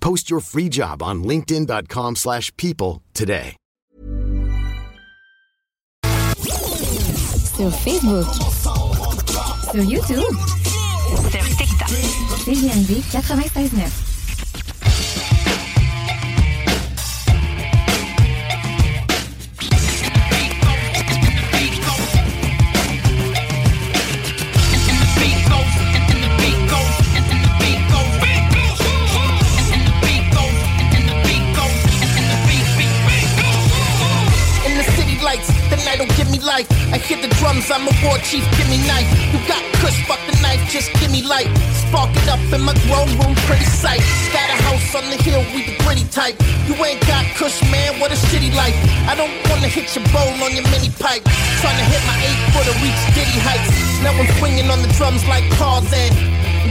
Post your free job on linkedin.com/people slash people today. Sur Facebook. Sur YouTube. Sur TikTok. CJMD 96.9. life. I hear the drums, I'm a war chief, give me knife. You got cuss, fuck the knife, just give me light. Spark it up in my grown room, pretty sight. Got a house on the hill, we the gritty type. You ain't got cuss, man, what a shitty life. I don't wanna hit your bowl on your mini pipe. Trying to hit my eight footer, reach diddy heights. Now I'm swinging on the drums like Tarzan.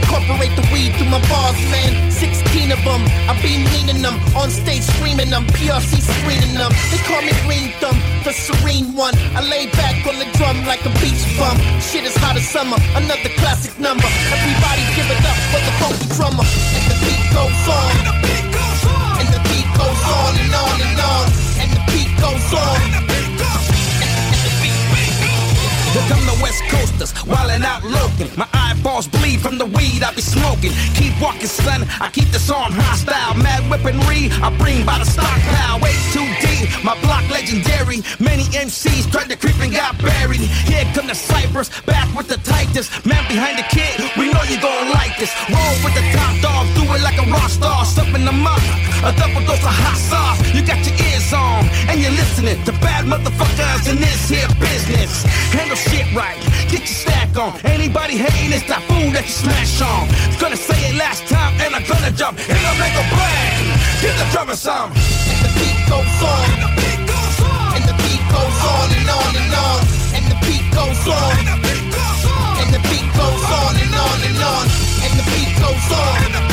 Incorporate the weed through my bars, man. 16 of them, I be meaning them. On stage screaming them, PRC screening them. They call me Green Thumb, the serene one. I lay back on the drum like a beach bum. Shit is hot as summer, another classic number. Everybody give it up for the funky drummer. And the beat goes on. And the beat goes on. And the beat goes on and on and on. And the beat goes on. Here come the West Coasters, wildin' out looking. My eyeballs bleed from the weed I be smoking. Keep walking, son. I keep this arm hostile. Mad weaponry, I bring by the stockpile. Way too deep, my block legendary. Many MCs tried to creep and got buried. Here come the Cypress, back with the tightest. Man behind the kid, we know you gon' like this. Roll with the top dog, do it like a rock star. Stuffing them up, a double dose of hot sauce. You got your ears on, and you're listening to bad motherfuckers in this here business. Handle shit right, get your stack on. Anybody hating, it's that fool that you smash on. Gonna say it last time, and I'm gonna jump, and I'll make a bang. Give the drummer some. And the beat goes on. And the beat goes on. And the beat goes on and on and on. And the beat goes on. And the beat goes on. And the beat goes on and on and on. And the beat goes on.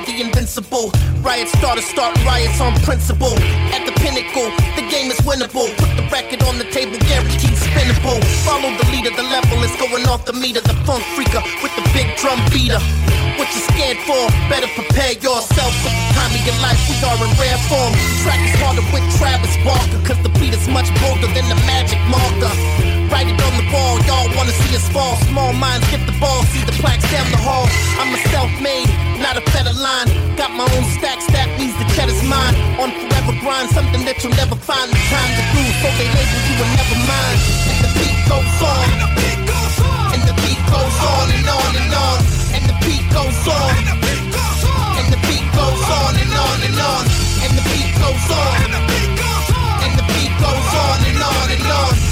The invincible. Riot starters start riots on principle. At the pinnacle, the game is winnable. Put the record on the table, guaranteed spinnable. Follow the leader, the level is going off the meter. The funk freaker with the big drum beater. What you scared for? Better prepare yourself for the time of your life. We are in rare form. Track is harder with Travis Barker, cause the beat is much bolder than the magic marker. Write it on the wall, y'all wanna see us fall. Small minds get the ball, see the plaques down the hall. I'm a self-made, not a fed line. Got my own stacks, that means the cheddar's mine. On forever grind, something that you'll never find the time to do. So they label you and never mind. And the beat goes on. And the beat goes on. And the beat goes on and on and on. And the beat goes on. And the beat goes on. And the beat goes on and on and on. And the beat goes on. And the beat goes on. And the beat goes on and on and on.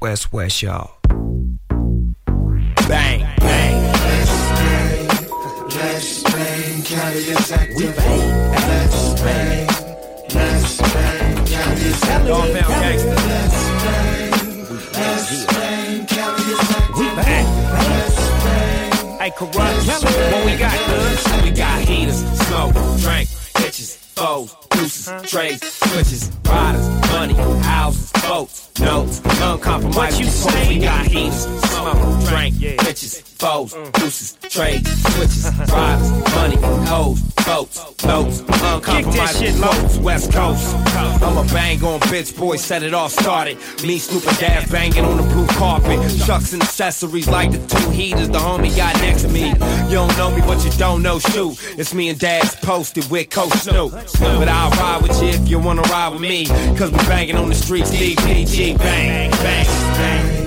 West West, y'all. Bang, bang. Let's. Cali is active. We bang. Let's bang. Let's bang. Is active. Dog Pound Gangsta. Let's bang. Let's bang. Is active. We bang. Hey, corrupt. What we got, cuz? We got heaters, smoke, drink, bitches, foes, deuces, trays, switches, riders, money, houses, boats, notes, uncompromised. What you say? We got heaters, smoke, drink, bitches, foes, deuces, trades, switches, riders, money, hoes, boats, notes, uncompromised. shit low. West Coast. I'm a bang on bitch, boy, set it all started. Me, Snoop and Daz banging on the blue carpet. Chucks and accessories like the two heaters the homie got next to me. You don't know me, but you don't know shoot. It's me and Dad's posted with Coach Snoop. But I'll ride with you if you wanna ride with me. Cause we banging on the streets, DPG, bang, bang, bang.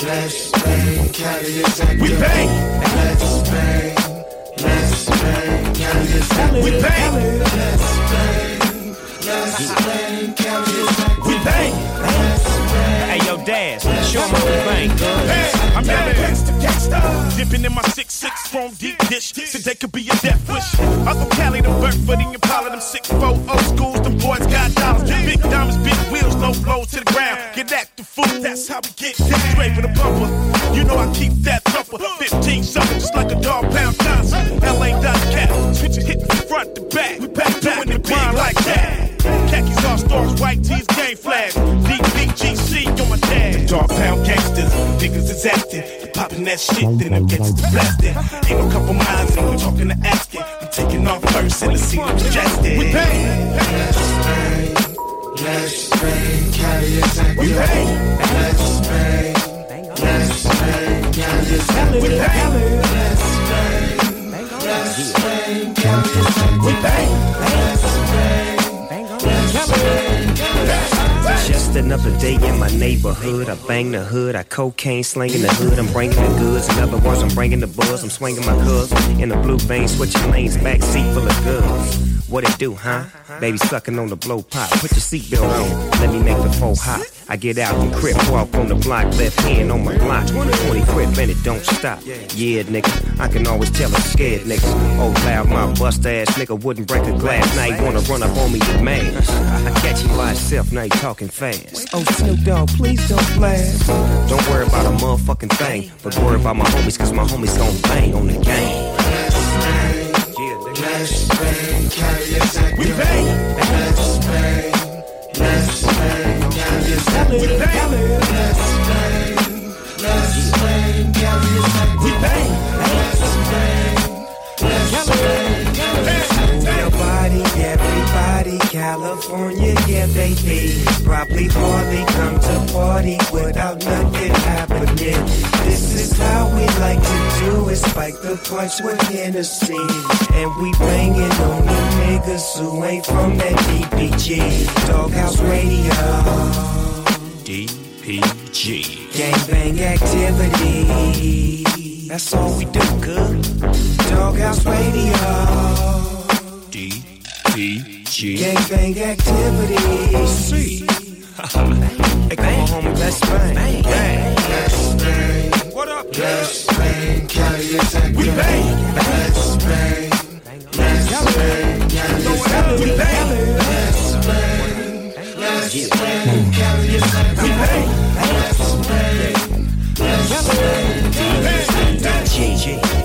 Let's bang. Is active. We bang. Let's bang. Let's bang. Is active. We bang. Let's bang. Let's bang. Is active. We bang. Daz, show 'em how we bang. Hey, I'm down gangsta gangsta. Dipping in my six six from deep dish. Today could be a death wish. I'm from Cali to Burke for the Impala. Them six four old schools. Them boys got dollars. Big diamonds, big wheels, no blows to the ground. Get that the food, That's how we get down. Straight for the bumper. You know I keep that thumper. 15 something just like a dog pound Johnson. LA dot cat. Switch it hit from front to back. We back doing the grind like that. Khakis all stars, white tees, game flags. DPGC on my tag. Dog pound gangsters, niggas is acting. You popping that shit, then it gets to blasting. Ain't no couple miles, and we talking to asking. We taking off first, and the scene was drastic. We bang. Let's bang. Let's bang. Cali is active. We bang. Let's bang. Let's bang. Cali is active. We bang. Let's bang. Let's bang. Another day in my neighborhood. I bang the hood, I cocaine slinging the hood. I'm bringing the goods. In other words, I'm bringing the buzz. I'm swinging my cuz in the blue vein, switching lanes, back seat full of goods. What it do, huh? Baby sucking on the blow pop. Put your seatbelt on. Let me make the phone hot. I get out and crip walk on the block, left hand on my block. 20 crip and it don't stop. Yeah, nigga, I can always tell I'm scared, niggas. Oh, loud my bust ass nigga wouldn't break a glass. Now you wanna run up on me with mags. I catch you by itself, now you talking fast. Oh, Snoop Dogg, please don't blast. Don't worry about a motherfucking thing, but worry about my homies, cause my homies gon' bang on the game. Let's bang. Cali is active. We bang. Let's bang. Let's bang. Active. We bang. Let's bang. Let's bang. Cali is active. We bang. Let's bang. Let's bang. Nobody, California, yeah, baby. Probably hardly come to party without nothing happening. This is how we like to do it. Spike the punch with Hennessy. And we banging on the niggas who ain't from that DPG. Doghouse Radio. DPG. Gangbang activity. That's all we do, good. Doghouse Radio. DPG. Gangbang activity. See. hey, come on, homie, let's bang. Bang. bang. Let's bang. What up? Let's bang. Cali is active. We bang. Let's bang. Let's bang. Cali is active. We bang. Let's bang. Let's bang. Cali is active. We bang. Let's bang. Let's bang. Active. GG.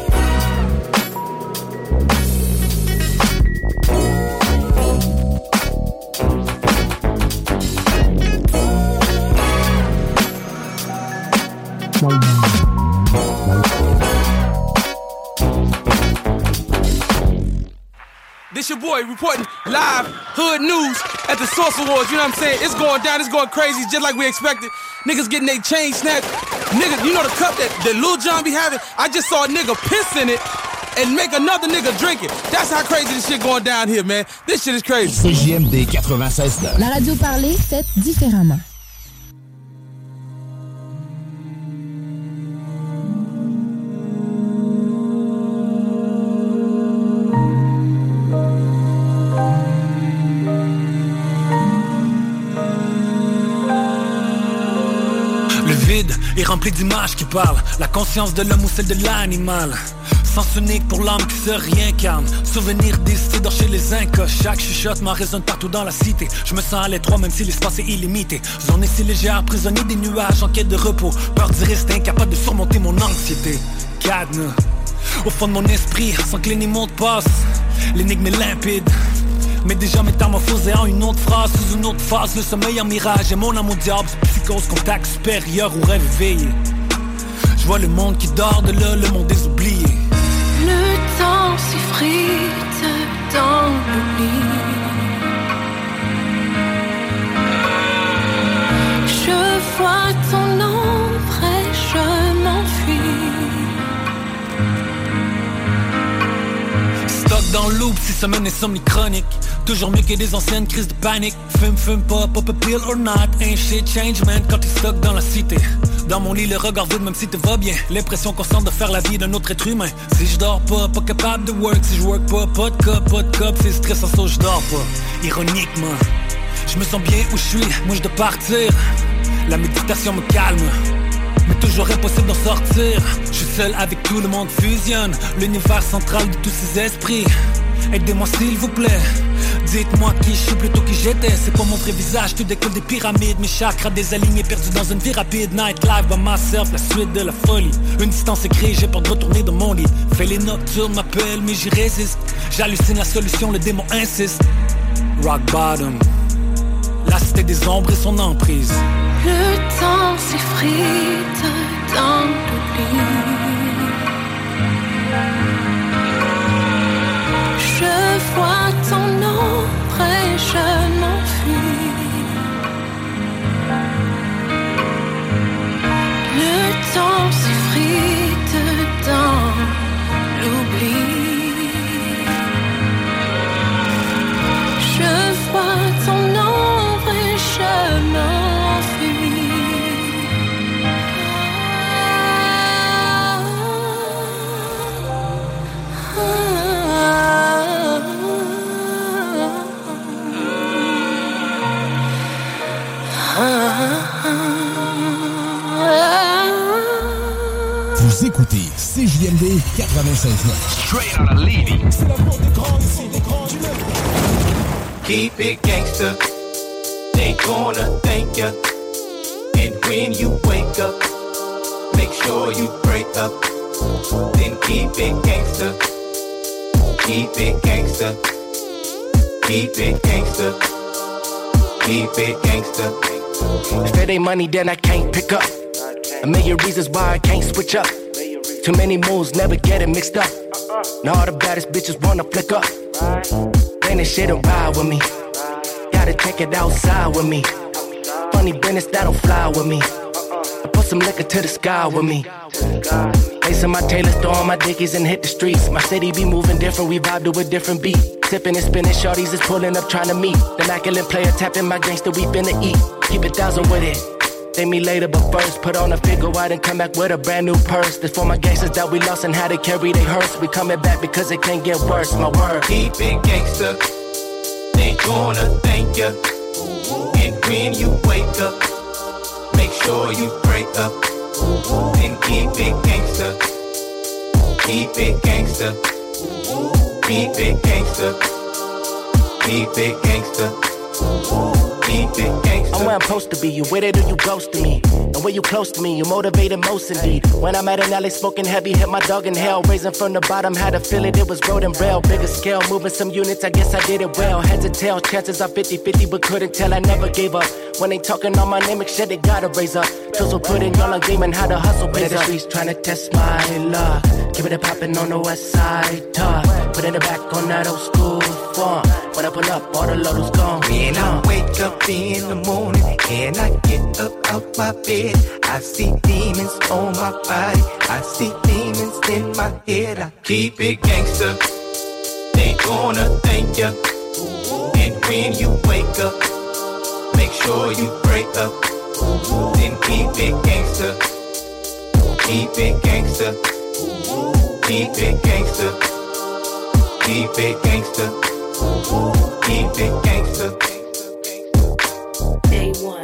This your boy reporting live hood news at the Source Awards. You know what I'm saying? It's going down. It's going crazy, just like we expected. Niggas getting their chain snatched. Nigga, you know the cup that, that Lil Jon be having? I just saw a nigga piss in it and make another nigga drink it. That's how crazy this shit going down here, man. This shit is crazy. CJMD 96.9. La radio parlée, faite différemment. Rempli d'images qui parlent. La conscience de l'homme ou celle de l'animal. Sens unique pour l'âme qui se réincarne. Souvenir d'or chez les incas. Chaque chuchotement résonne partout dans la cité. Je me sens à l'étroit même si l'espace est illimité. Zone si légère, prisonnier des nuages en quête de repos. Peur du reste incapable de surmonter mon anxiété. Cadenas au fond de mon esprit, sans que mots passe. L'énigme est limpide mais déjà métamorphosé en une autre phrase Sous une autre phase, le sommeil en mirage Et mon amour diable, psychose, contact supérieur ou rêve éveillé. Je vois le monde qui dort de là, le monde des oubliés Le temps s'effrite dans l'oubli Je vois ton ombre et je m'enfuis. Stock dans le loop, si semaine insomnie chronique Toujours mieux que des anciennes crises de panique. Fume, fume pas, pop a pill or not. Ain't shit change man quand t'es stock dans la cité. Dans mon lit le regard vide même si tout va bien. L'impression constante de faire la vie d'un autre être humain. Si je dors pas, pas capable de work. Si je work pas, pas de cop, pas de cop. C'est stressant ça je dors pas. Ironiquement Je me sens bien où je suis, moi je dois partir. La méditation me calme. Mais toujours impossible d'en sortir. Je suis seul avec tout le monde fusionne. L'univers central de tous ces esprits Aidez-moi s'il vous plaît. Dites-moi qui je suis plutôt qui j'étais. C'est pas mon vrai visage, tu décolle des pyramides. Mes chakras désalignés, perdus dans une vie rapide. Night life by myself, la suite de la folie. Une distance écrite, j'ai peur de retourner dans mon lit. Fais les nocturnes, m'appelle mais j'y résiste. J'hallucine la solution, le démon insiste. Rock bottom. La cité des ombres et son emprise. Le temps s'effrite dans l'oubli Je vois ton ombre et je m'enfuis. Le temps s'effrite CJMD 96.9. Straight out of Lévis. C'est la porte des grands ici, des grands du Keep it gangster. They gonna thank ya. And when you wake up, make sure you break up. Then keep it gangster. Keep it gangster. Keep it gangster. Keep it gangster. If it ain't money, then I can't pick up. A million reasons why I can't switch up. Too many moves, never get it mixed up. Now all the baddest bitches wanna flick up. Bang this shit and ride with me. Gotta take it outside with me. Funny business that don't fly with me. I put some liquor to the sky with me. Lace in my Taylor, throw on my dickies and hit the streets. My city be moving different, we vibe to a different beat. Tipping and spinning, shorties is pulling up trying to meet. The immaculate player tapping my gangster, we finna eat. Keep it thousand with it. Thank me later, but first put on a figure out and come back with a brand new purse. This for my gangsters that we lost and how to carry their hearse. We coming back because it can't get worse. My word. Keep it gangster. They gonna thank ya. And when you wake up, make sure you break up. Then keep it gangster. Keep it gangster. Keep it gangster. Keep it gangster. Keep it gangster. I'm where I'm supposed to be. You with it or you ghosting me? And when you close to me, you motivated most indeed. When I'm at an alley smoking heavy, hit my dog in hell. Raising from the bottom, had to feel it. It was road and rail, bigger scale. Moving some units, I guess I did it well. Heads and tails, chances are 50 50, but couldn't tell. I never gave up. When they talking on my name, make sure they gotta raise up. Tools will put in y'all on game and how to hustle pays the streets trying to test my luck. Keep it a poppin' on the west side, tough. Put in the back on that old school form. When I pull up, all the load is gone. When I wake up in the morning and I get up out my bed, I see demons on my body. I see demons in my head. I keep it gangster. They gonna thank ya. And when you wake up, make sure you break up. Then keep it gangster. Keep it gangster. Keep it gangster. Keep it gangster. Keep it gangster. Day one.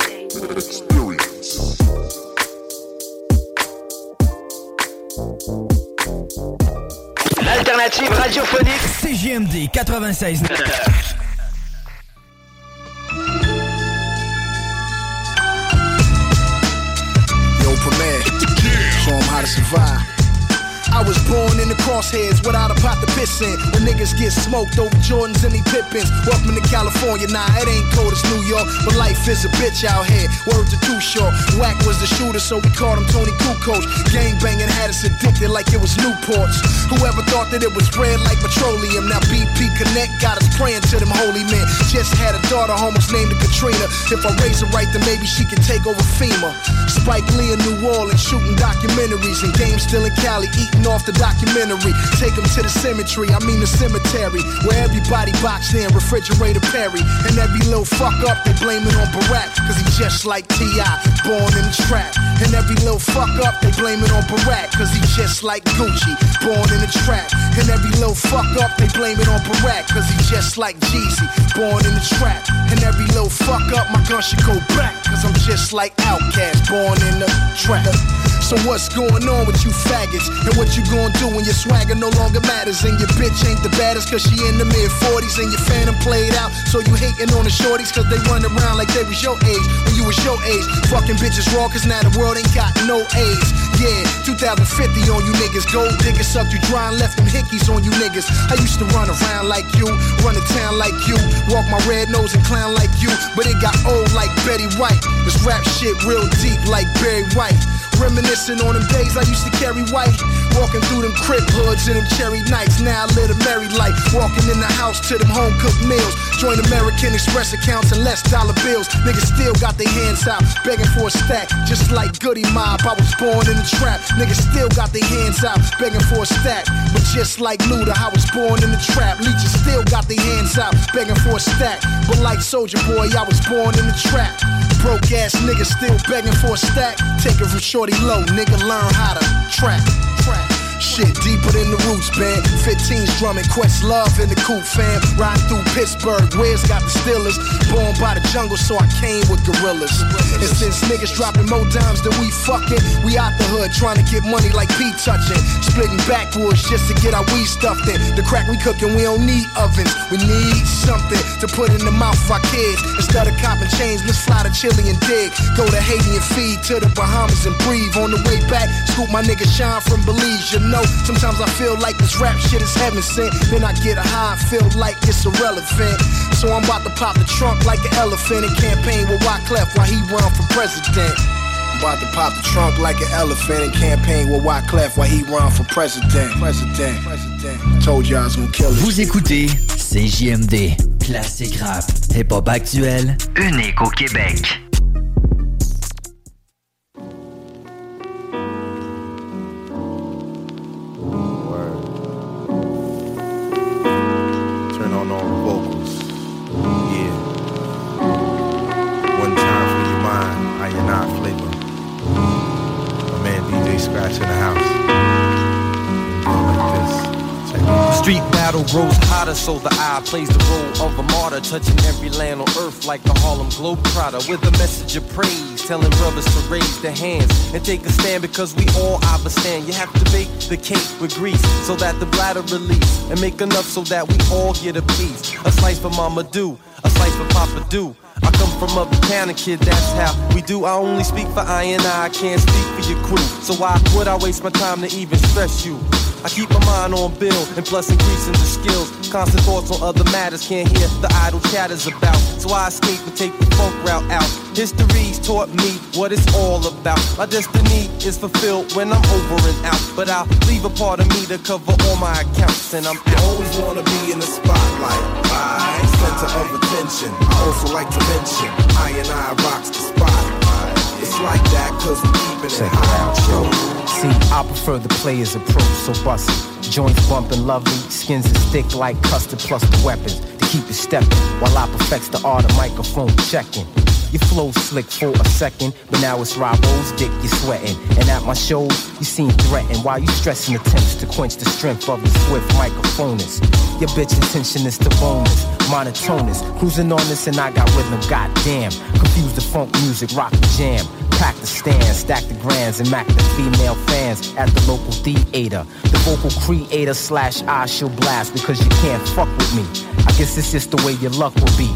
l'alternative radiophonique. CJMD 96. Yo, Premier, show 'em how to survive. I was born in the crosshairs without a pot to piss in. When niggas get smoked over Jordans and they Pippins. Welcome to California, nah, it ain't cold as New York, but life is a bitch out here. Word to too short. Whack was the shooter, so we called him Toni Kukoc. Gang banging had us addicted like it was Newports. Whoever thought that it was red like petroleum. Now BP Connect got us praying to them holy men. Just had a daughter almost named her Katrina. If I raise her right, then maybe she can take over FEMA. Spike Lee in New Orleans shooting documentaries and games still in Cali eating off the documentary. Take them to the cemetery, I mean the cemetery, where everybody boxed in, refrigerator Perry. And every little fuck up, they blame it on Barack, cause he just like T.I., born in the trap. And every little fuck up, they blame it on Barack, cause he just like Gucci, born in the trap. And every little fuck up, they blame it on Barack, cause he just like Jeezy, born in the trap. And every little fuck up, my gun should go back, cause I'm just like Outkast, born in the trap. So what's going on with you faggots? And what you gonna do when your swagger no longer matters? And your bitch ain't the baddest cause she in the mid 40s and your phantom played out. So you hating on the shorties cause they run around like they was your age when you was your age. Fucking bitches raw cause now the world ain't got no age. Yeah, 2050 on you niggas. Gold diggers sucked you dry and left them hickeys on you niggas. I used to run around like you, run a town like you, walk my red nose and clown like you. But it got old like Betty White. This rap shit real deep like Barry White. Reminiscing on them days I used to carry white. Walking through them crib hoods and them cherry nights. Now I live a married life. Walking in the house to them home cooked meals. Join American Express accounts and less dollar bills. Niggas still got their hands out, begging for a stack. Just like Goodie Mob, I was born in the trap. Niggas still got their hands out, begging for a stack. But just like Luda, I was born in the trap. Leeches still got their hands out, begging for a stack. But like Soulja Boy, I was born in the trap. Broke ass niggas still begging for a stack. Take it from shorty low, nigga, learn how to trap. Shit deeper than the roots band. 15's drumming, Questlove in the coop fam. Riding through Pittsburgh, where's got the Steelers? Born by the jungle, so I came with gorillas. And since niggas dropping more dimes than we fucking, we out the hood trying to get money like P touching. Splitting backwoods just to get our weed stuffed in. The crack we cooking, we don't need ovens. We need something to put in the mouth of our kids. Instead of copping chains, let's fly to Chile and dig. Go to Haiti and feed to the Bahamas and breathe. On the way back, scoop my nigga Shine from Belize. You know, sometimes I feel like this rap shit is heaven sent. Then I get a high and feel like it's irrelevant. So I'm about to pop the trunk like an elephant and campaign with Wyclef while he run for president. I'm about to pop the trunk like an elephant and campaign with Wyclef while he run for president. President. President. Told you I was gonna kill it. Vous écoutez CJMD. Classique rap. Hip-hop actuel. Unique au Québec. So the eye plays the role of a martyr, touching every land on earth like the Harlem Globetrotter, with a message of praise, telling brothers to raise their hands and take a stand because we all understand. You have to bake the cake with grease so that the bladder release and make enough so that we all get a piece. A slice for Mama Do, a slice for Papa Do. I come from uptown, and kid, that's how we do. I only speak for I and I, I can't speak for your crew. So why would I waste my time to even stress you? I keep my mind on bill and plus increasing the skills. Constant thoughts on other matters, can't hear the idle chatters about. So I escape and take the funk route out. History's taught me what it's all about. My destiny is fulfilled when I'm over and out. But I'll leave a part of me to cover all my accounts, and I'm out. always wanna be in the spotlight. I center of attention. I also like to mention I and I rocks the spot. Like that cause we keeping Check it out, yo. See, I prefer the player's approach, so bust it. Joints bumping lovely, skins is thick like custard, plus the weapons to keep it stepping. While I perfects the art of microphone checking. Your flow slick for a second, but now it's Robo's dick you're sweating. And at my shows, you seem threatened while you stressing attempts to quench the strength of the swift microphonist. Your bitch intention is to bonus, monotonous. Cruising on this and I got rhythm, goddamn. Confuse the funk music, rock the jam. Pack the stand, stack the grands, and mac the female fans at the local theater. The vocal creator slash I shall blast because you can't fuck with me. I guess it's just the way your luck will be.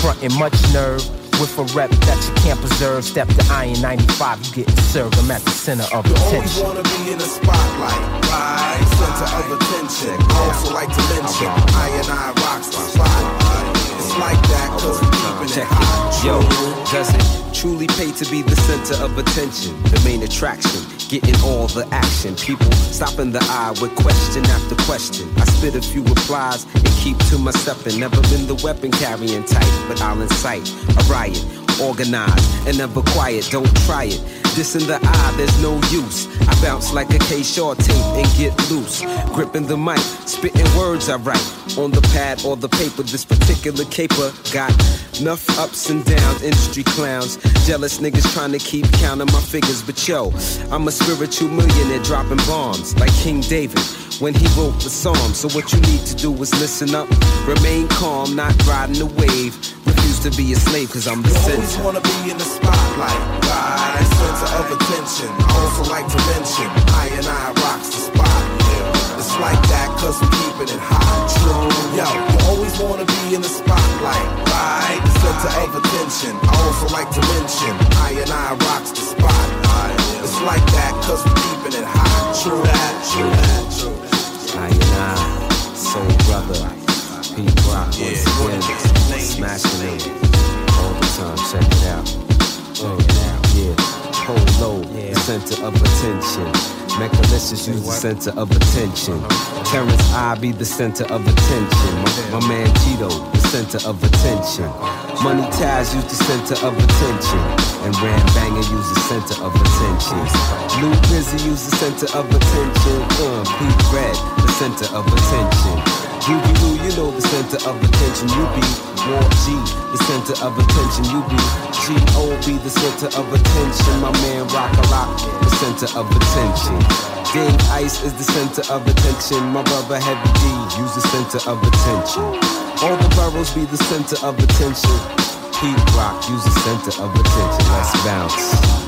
Frontin' much nerve, with a rep that you can't preserve. Step to Iron 95, you getting served. I'm at the center of You attention. wanna be in the spotlight, right? Center of attention. I also like to mention, I and I rocks the spot. It's like that, cause we keeping it Check hot. it. Yo, does it truly pay to be the center of attention? The main attraction, getting all the action. People stopping the eye with question after question. I spit a few replies and keep to myself and never been the weapon carrying type, but I'll incite a riot. Organized and never quiet, don't try it. This in the eye, there's no use. I bounce like a K short tape and get loose. Gripping the mic, spitting words I write on the pad or the paper. This particular caper got enough ups and downs. Industry clowns, jealous niggas trying to keep counting my figures. But yo, I'm a spiritual millionaire dropping bombs like King David when he wrote the psalm. So what you need to do is listen up, remain calm, not riding the wave. Refuse to be a slave, cause I'm the You always center. wanna be in the spotlight, right? Center of attention. I also like to mention, I and I rocks the spot. It's like that, cause we keeping it hot. True. Yo, you always wanna be in the spotlight, right? Center of attention. I also like to mention, I and I rocks the spot. It's like that, cause we keeping it hot. True that, true that, true that. I and I, soul brother, Pete Rock, again, smashing it all the time. Check it out. Check it out. Yeah, Polo, the center of attention. Mechalicious use the center of attention. Terrence I be the center of attention. My, my man Tito, the center of attention. Money Taz use the center of attention. And Ram Banger use the center of attention. Lou Busy use the center of attention. Uh, Pete Red, the center of attention. Lou, you know the center of attention. You be Walt G, the center of attention. You be G.O.B, the center of attention. My man Rock a Rock, the center of attention. Ding Ice is the center of attention. My brother Heavy D, use the center of attention. All the boroughs be the center of attention. Pete Rock, use the center of attention. Let's bounce.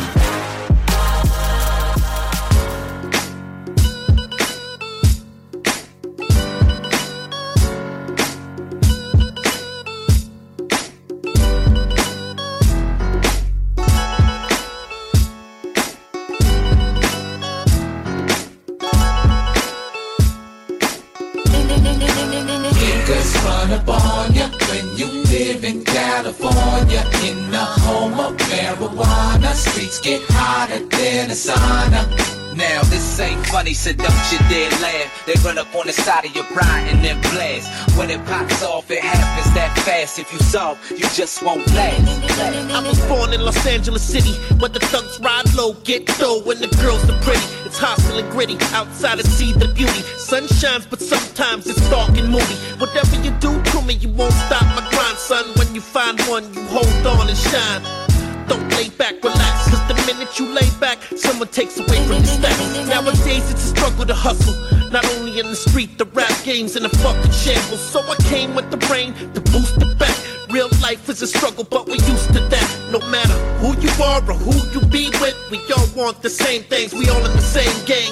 Don't you dare laugh. They run up on the side of your ride and then blast. When it pops off, it happens that fast. If you soft, you just won't last. I was born in Los Angeles City, where the thugs ride low, get dough, and the girls are pretty. It's hostile and gritty, outside to see the beauty. Sun shines, but sometimes it's dark and moody. Whatever you do to me, you won't stop my grind, son. When you find one, you hold on and shine. Don't lay back, relax, cause the minute you lay back, someone takes away from your stacks. Nowadays it's a struggle to hustle. Not only in the street, the rap game's in a fucking shambles. So I came with the brain to boost the back. Real life is a struggle, but we're used to that. No matter who you are or who you be with, we all want the same things. We all in the same gang.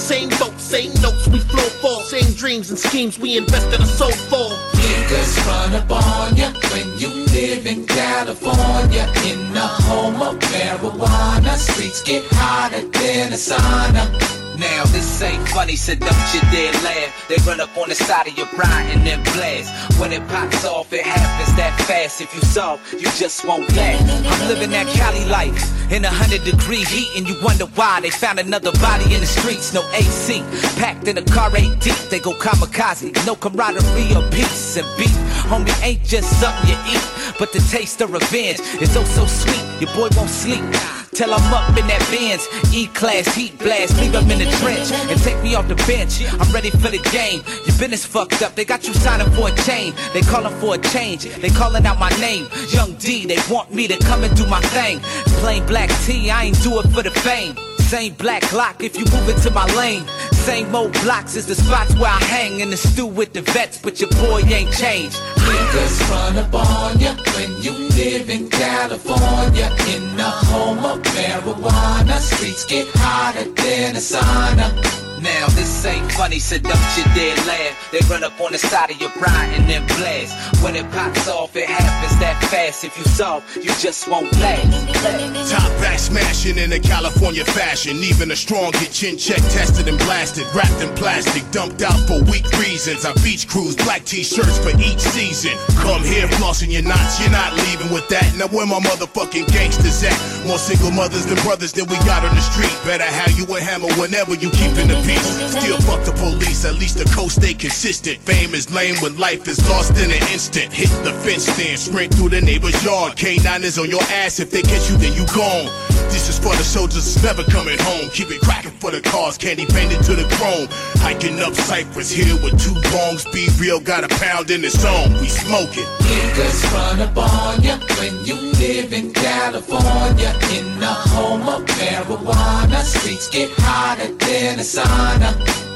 Same boat, same notes, we flow for. Same dreams and schemes, we invest in a soul for. Niggas run up on ya when you live in California. In the home of marijuana, streets get hotter than a sauna. Now this ain't funny, so don't you dare laugh. They run up on the side of your bride and then blast. When it pops off, it happens that fast. If you soft, you just won't last. I'm living that Cali life in a hundred degree heat, and you wonder why they found another body in the streets. No AC, packed in a car eight deep. They go kamikaze, no camaraderie or peace and beef. Homie, ain't just something you eat, but the taste of revenge is oh so sweet. Your boy won't sleep. Till I'm up in that Benz, E-class, heat blast, leave them in the trench and take me off the bench. I'm ready for the game. Your business fucked up, they got you signing for a chain. They calling for a change, they calling out my name. Young D, they want me to come and do my thing. Plain black T, I ain't do it for the fame. Same black lock if you move into my lane. Same old blocks is the spots where I hang in the stew with the vets, but your boy ain't changed. Niggas run up on ya when you live in California. In the home of marijuana, streets get hotter than a sauna. Now this ain't funny, so don't you dare laugh. They run up on the side of your bride and then blast. When it pops off, it happens that fast. If you soft, you just won't last. Top back smashing in a California fashion. Even a strong get chin check tested and blasted. Wrapped in plastic, dumped out for weak reasons. I beach cruise, black t-shirts for each season. Come here, flossing your knots, you're not leaving with that. Now where my motherfucking gangsters at? More single mothers than brothers than we got on the street. Better have you a hammer whenever you keeping the. Still fuck the police, at least the coast stay consistent. Fame is lame when life is lost in an instant. Hit the fence stand, sprint through the neighbor's yard. K9 is on your ass, if they catch you, then you gone. This is for the soldiers that's never coming home. Keep it cracking for the cars, candy painted to the chrome. Hiking up Cypress Hill with two bongs. Be real, got a pound in the zone. We smoking. Niggas run up on ya when you live in California. In the home of marijuana, streets get hotter than a sauna.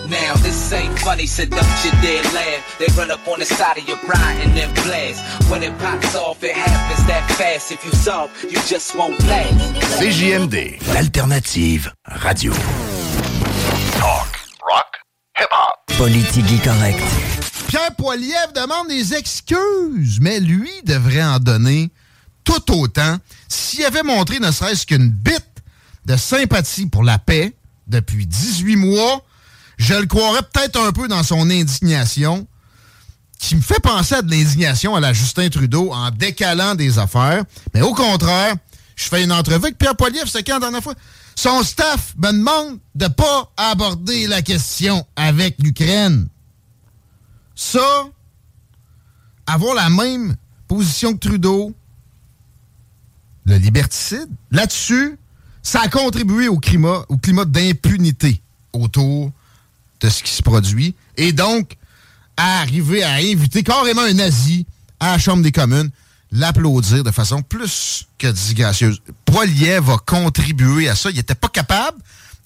Now this ain't funny, so don't you dare laugh. They run up on the side of your bride and then blast. When it pops off, it happens that fast. If you soft, you just won't last. CJMD, l'alternative radio. Talk, rock, hip-hop. Politique correct. Pierre Poilievre demande des excuses, mais lui devrait en donner tout autant s'il avait montré ne serait-ce qu'une bite de sympathie pour la paix depuis 18 mois. Je le croirais peut-être un peu dans son indignation, qui me fait penser à de l'indignation à la Justin Trudeau en décalant des affaires. Mais au contraire, je fais une entrevue avec Pierre Poilievre, c'est quand la dernière fois? Son staff me demande de pas aborder la question avec l'Ukraine. Ça, avoir la même position que Trudeau, le liberticide, là-dessus, ça a contribué au climat, au climat d'impunité autour de ce qui se produit. Et donc, à arriver à inviter carrément un nazi à la Chambre des communes, l'applaudir de façon plus que disgracieuse. Poiliev va contribuer à ça. Il n'était pas capable,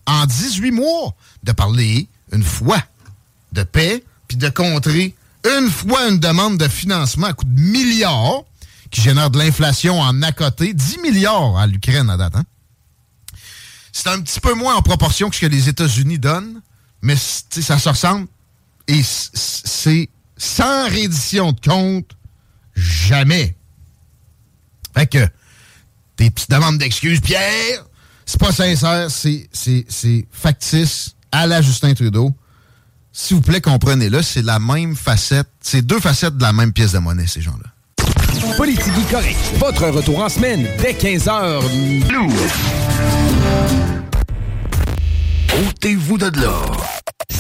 en 18 mois, de parler une fois de paix, puis de contrer une fois une demande de financement à coût de milliards, qui génère de l'inflation en à côté, 10 milliards à l'Ukraine à date. Hein? C'est un petit peu moins en proportion que ce que les États-Unis donnent, mais ça se ressemble. Et c'est sans reddition de compte, jamais. Fait que, tes petites demandes d'excuses, Pierre, c'est pas sincère, c'est factice à la Justin Trudeau. S'il vous plaît, comprenez-le, c'est la même facette, c'est deux facettes de la même pièce de monnaie, ces gens-là. Politique correct. Votre retour en semaine dès 15h. Ôtez-vous de l'or.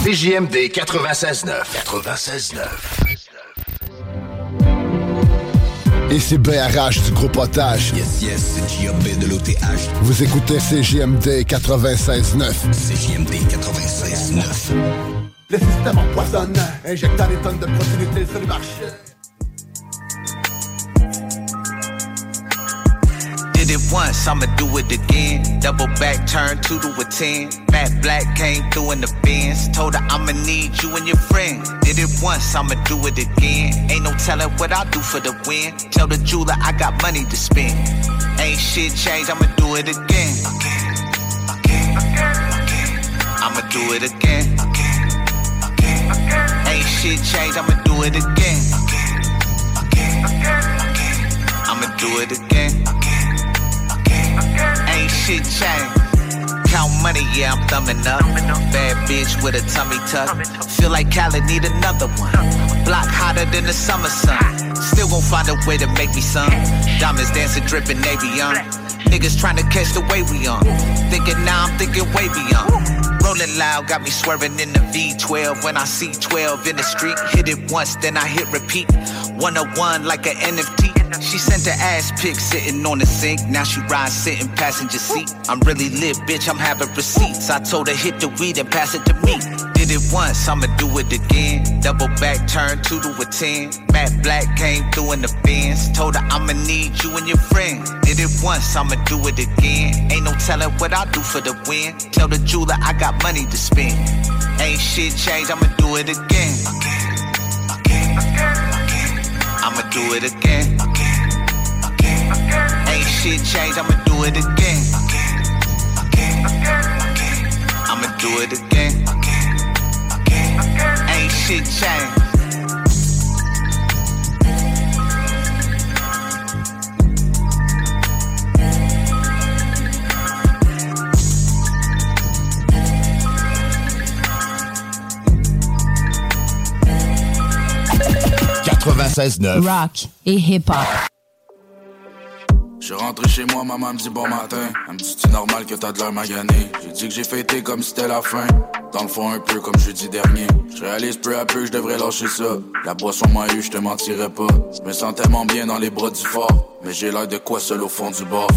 CJMD 96.9. 96.9. Et c'est BRH du groupe Otage. Yes, yes, c'est JMB de l'OTH. Vous écoutez CJMD 96.9. CJMD 96.9. Le système empoisonne, injectant des tonnes de protéines sur le marché. Did it once, I'ma do it again. Double back, turn two to a ten. Matt Black came through in the Benz. Told her I'ma need you and your friend. Did it once, I'ma do it again. Ain't no telling what I'll do for the win. Tell the jeweler I got money to spend. Ain't shit changed, I'ma do it again. Again, again, again. I'ma do it again. Again, again, again. Ain't shit changed, I'ma do it again. Again, again, again. I'ma do it again, again. Ain't shit changed. count money, yeah, I'm thumbing up. Bad bitch with a tummy tuck. Feel like Khaled need another one. Block hotter than the summer sun. Still gon' find a way to make me some. Diamonds dancing, dripping navy on. Niggas tryna catch the way we on. Thinking now, I'm thinking way beyond. Rolling loud, got me swerving in the V12. When I see 12 in the street, hit it once, then I hit repeat. 101 like an NFT. She sent her ass pic sitting on the sink. Now she ride sitting passenger seat. I'm really lit, bitch. I'm having receipts. I told her hit the weed and pass it to me. Did it once, I'ma do it again. Double back, turn two to a ten. Matt Black came through in the Benz. Told her I'ma need you and your friend. Did it once, I'ma do it again. Ain't no telling what I'll do for the win. Tell the jeweler I got money to spend. Ain't shit changed, I'ma do it again. I'ma do it again. Ain't shit changed, I'ma do it again. I'ma do it again. Ain't shit changed. Rock et hip-hop. Je suis rentré chez moi, maman me dit bon matin. Elle me dit c'est normal que t'as de l'air magané. J'ai dit que j'ai fêté comme si c'était la fin. Dans le fond, un peu comme jeudi dernier. Je réalise peu à peu que je devrais lâcher ça. La boisson m'a eu, je te mentirais pas. Je me sens tellement bien dans les bras du fort. Mais j'ai l'air de quoi seul au fond du bord?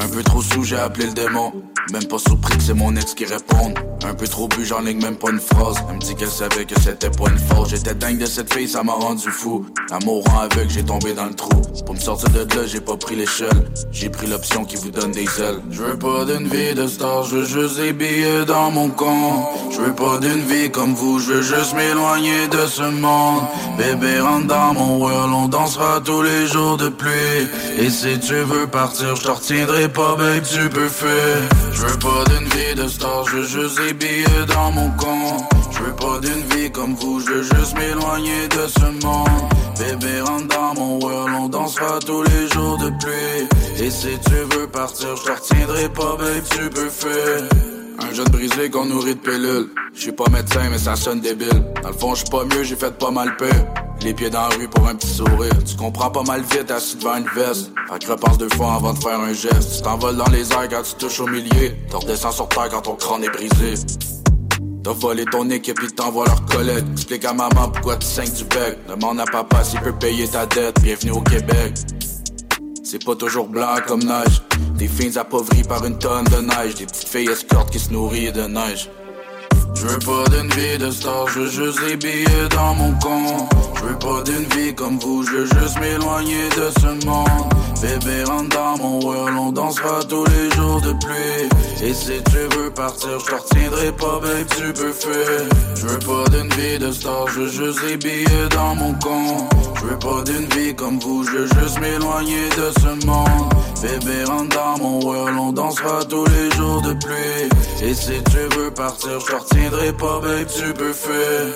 Un peu trop sous, j'ai appelé le démon. Même pas surpris que c'est mon ex qui réponde. Un peu trop bu, j'en ligne même pas une phrase. Elle me dit qu'elle savait que c'était pas une force. J'étais dingue de cette fille, ça m'a rendu fou. Amour rend aveugle, j'ai tombé dans le trou. Pour me sortir de là, j'ai pas pris l'échelle. J'ai pris l'option qui vous donne des ailes. Je veux pas d'une vie de star, je veux juste des billets dans mon compte. Je veux pas d'une vie comme vous, je veux juste m'éloigner de ce monde. Bébé, rentre dans mon world, on dansera tous les jours de pluie. Et si tu veux partir, je te retiendrai pas, babe, tu peux faire. Je veux pas d'une vie de star, je veux juste des billets dans mon compte. Je veux pas d'une vie comme vous, je veux juste m'éloigner de ce monde. Bébé, rentre dans mon world, on dansera tous les jours de pluie. Et si tu veux partir, je retiendrai pas, babe, tu peux faire. Un jeune brisé qu'on nourrit de pilules. Je suis pas médecin, mais ça sonne débile. Dans le fond, je suis pas mieux, j'ai fait pas mal peur. Les pieds dans la rue pour un petit sourire. Tu comprends pas mal vite assis devant une veste. Fait que repense deux fois avant de faire un geste. Tu t'envoles dans les airs quand tu touches au milieu. Tu redescends sur terre quand ton crâne est brisé. T'as volé ton équipe, ils t'envoient leurs collègues. Explique à maman pourquoi tu saignes du bec. Demande à papa s'il peut payer ta dette. Bienvenue au Québec. C'est pas toujours blanc comme neige. Des fins appauvries par une tonne de neige. Des petites filles escortes qui se nourrissent de neige. Je veux pas d'une vie de star, je veux juste des billets dans mon compte. Je veux pas d'une vie comme vous, je veux juste m'éloigner de ce monde. Bébé, rentre dans mon world, on dansera tous les jours de pluie. Et si tu veux partir, je retiendrai pas, babe, tu peux faire. Je veux pas d'une vie de star, je veux juste des billets dans mon compte. Je veux pas d'une vie comme vous, je veux juste m'éloigner de ce monde. Bébé, rentre dans mon world, on dansera tous les jours de pluie. Et si tu veux partir, je te retiendrai pas, babe, tu peux faire.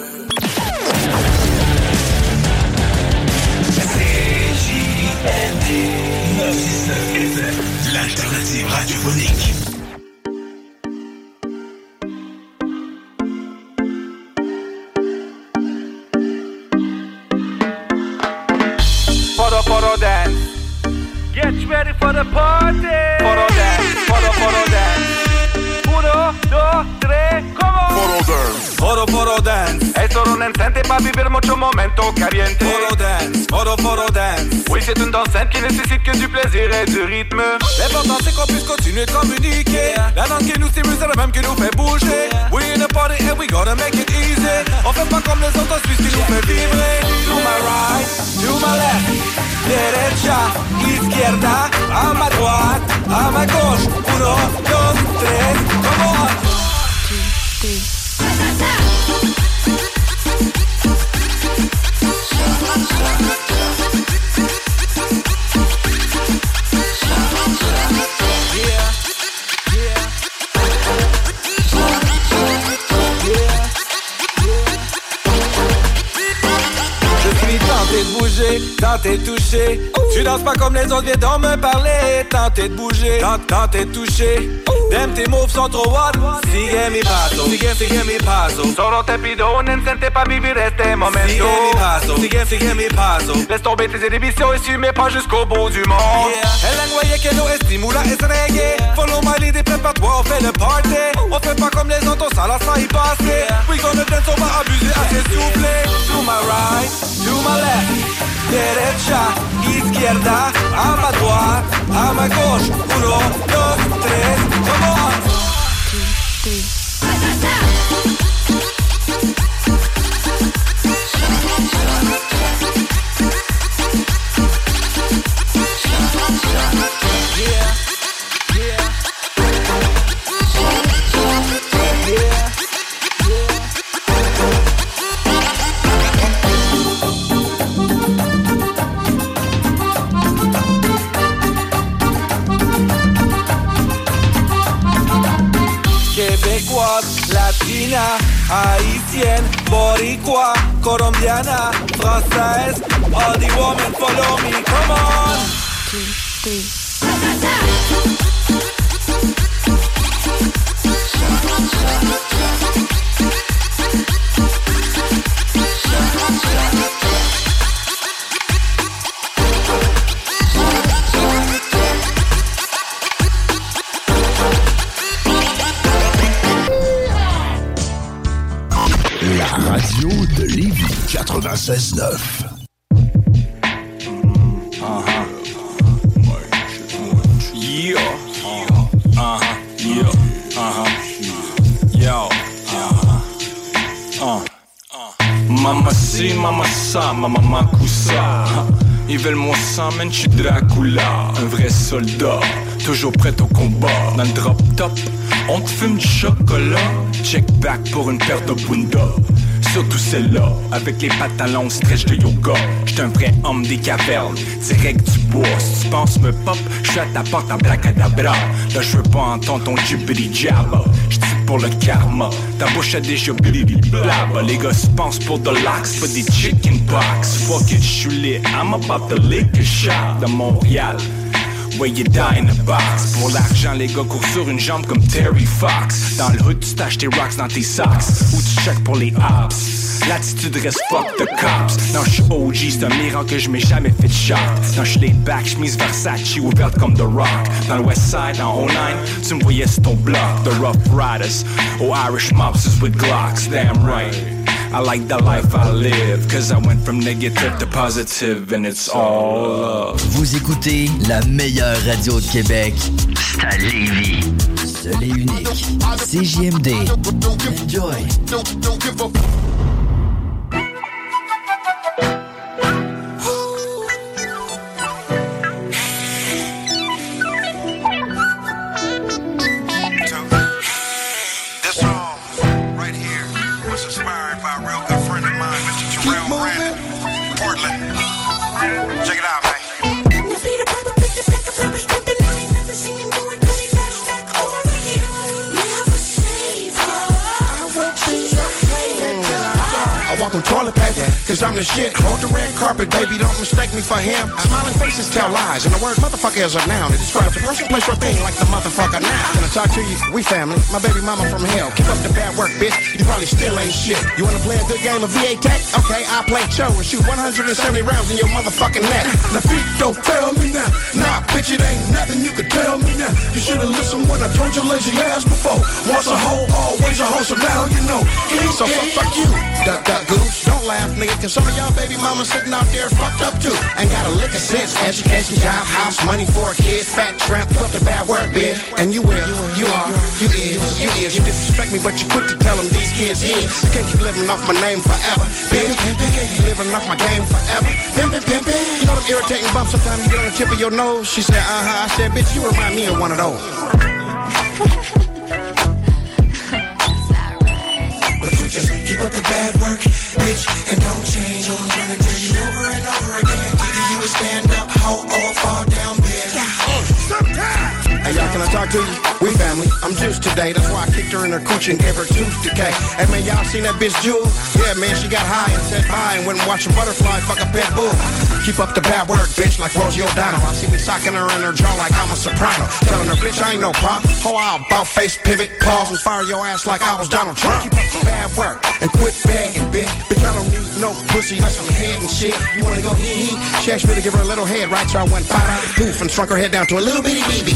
L'alternative radiophonique. Photo, photo dance. Get ready for the party. Photo dance, photo, photo dance. Dos, tres, dance. Photo, photo dance. Es solo un instante para vivir mucho momento caliente. Dance, dance. Oui, c'est une danse qui nécessite que du plaisir et du rythme. L'important c'est qu'on puisse continuer de communiquer. La langue qui nous stimule, c'est la même qui nous fait bouger. We in a party and we gotta make it easy. On fait pas comme les autres, on nous fait vibrer. To my right, to my left. derecha, izquierda, ama droite, ama gauche, uno, dos, tres, como Thank bouger, tenter de toucher. Tu danses pas comme les autres, viens donc me parler. Tenter de bouger, tenter de toucher. Dem tes moves sont trop hot. Sigue mi paso, sigue, sigue mi paso. Solo te pido un instante para vivir este momento. Sigue mi paso, sigue, sigue mi paso. Laisse tomber tes inhibitions et suis mes pas jusqu'au bout du monde. El lenguaje que nous estimula es reggae. Follow my lead et prépare-toi, on fait le party. On fait pas comme les autres, ça la ça y passer. We gonna dance, on va abuser à s'essouffler. To my right, to my left. derecha, izquierda, ama droite, ama gauche, uno, dos, tres, come latina, haïtienne, boricua, colombiana, française, all the women follow me, come on. La 96.9. Yeah. Yeah. Yo. Mama si, mama sa, mama makusa. Ils veulent mon sang, man, j'suis Dracula. Un vrai soldat, toujours prêt au combat. Dans le drop top, on te fume du chocolat. Check back pour une paire de bunda. Surtout celle-là, avec les pantalons stretch de yoga. J'suis un vrai homme des cavernes, direct du bois. Si tu penses me pop, j'suis à ta porte en bracadabra. Là, j'veux pas entendre ton jibbity jabba. J'tire pour le karma, ta bouche a déjà blabba. Les gars se pensent pour de l'axe, pas des chicken pox. Fuck it, j'suis lit, I'm about to lick a shot de Montréal. Where you die in a box. Pour l'argent, les gars courent sur une jambe comme Terry Fox. Dans le hood, tu t'achètes tes rocks dans tes socks. Ou tu check pour les ops. L'attitude reste fuck the cops. Non, j'suis OG, c'est un miracle que j'm'ai jamais fait de shot. Non, j'suis les back, j'mise Versace ouverte comme The Rock. Dans le West Side, en 09, tu me voyais sur ton bloc. The Rough Riders, oh Irish mobsters with Glocks Damn right I like the life I live, cause I went from negative to positive, and it's all love. Vous écoutez la meilleure radio de Québec. C'est à Lévis. Seul et unique. CJMD. Enjoy. Inspired by a real good friend of mine, Mr. Terrell Brandon, Portland. Check it out, I on toilet paper, cause I'm the shit. Hold the red carpet, baby, don't mistake me for him. Smiling faces tell lies, and the word motherfucker is a noun. It describes a person, place, or thing like the motherfucker now. Can I talk to you? We family, my baby mama from hell. Keep up the bad work, bitch. You probably still ain't shit. You wanna play a good game of VA Tech? Okay, I'll play Cho and shoot 170 rounds in your motherfucking neck. Now, feet don't tell me now. Nah, bitch, it ain't nothing you could tell me now. You should've listened when I told your lazy ass before. Once a hoe, always a hoe, so now you know. So fuck, fuck you, duck, duck, goose. Don't laugh, nigga, cause some of y'all baby mamas sitting out there fucked up too. Ain't got a lick of sense, education, job, house, money for a kid, fat tramp, fuck the bad word, bitch. And you will, you are, you is, you is. You disrespect me, but you quick to tell them these kids is. Can't keep living off my name forever, bitch. Can't keep living off my game forever. Pimpin', pimpin'. You know them irritating bumps sometimes you get on the tip of your nose? She said, uh-huh. I said, bitch, you remind me of one of those. Keep up the bad work, bitch, and don't change. I'm gonna tell you over and over again. Either you stand up, hoe, or fall down dead. Uh, hey, y'all, can I talk to you? We family. I'm juiced today, that's why I kicked her in her cooch and gave her tooth decay. Hey man, y'all seen that bitch Jewel? Yeah man, she got high and said bye and went and watched a butterfly fuck a pet bull. Keep up the bad work, bitch, like Rosie O'Donnell. I see me socking her in her jaw like I'm a soprano. Telling her, bitch, I ain't no pop. Oh, I'll about face, pivot, pause, and fire your ass like I was Donald Trump. Keep up the bad work and quit begging, bitch. Bitch, I don't need no pussy, that's some head and shit. You wanna go hee hee? She asked me to give her a little head, right? So I went five poof and shrunk her head down to a little bitty baby.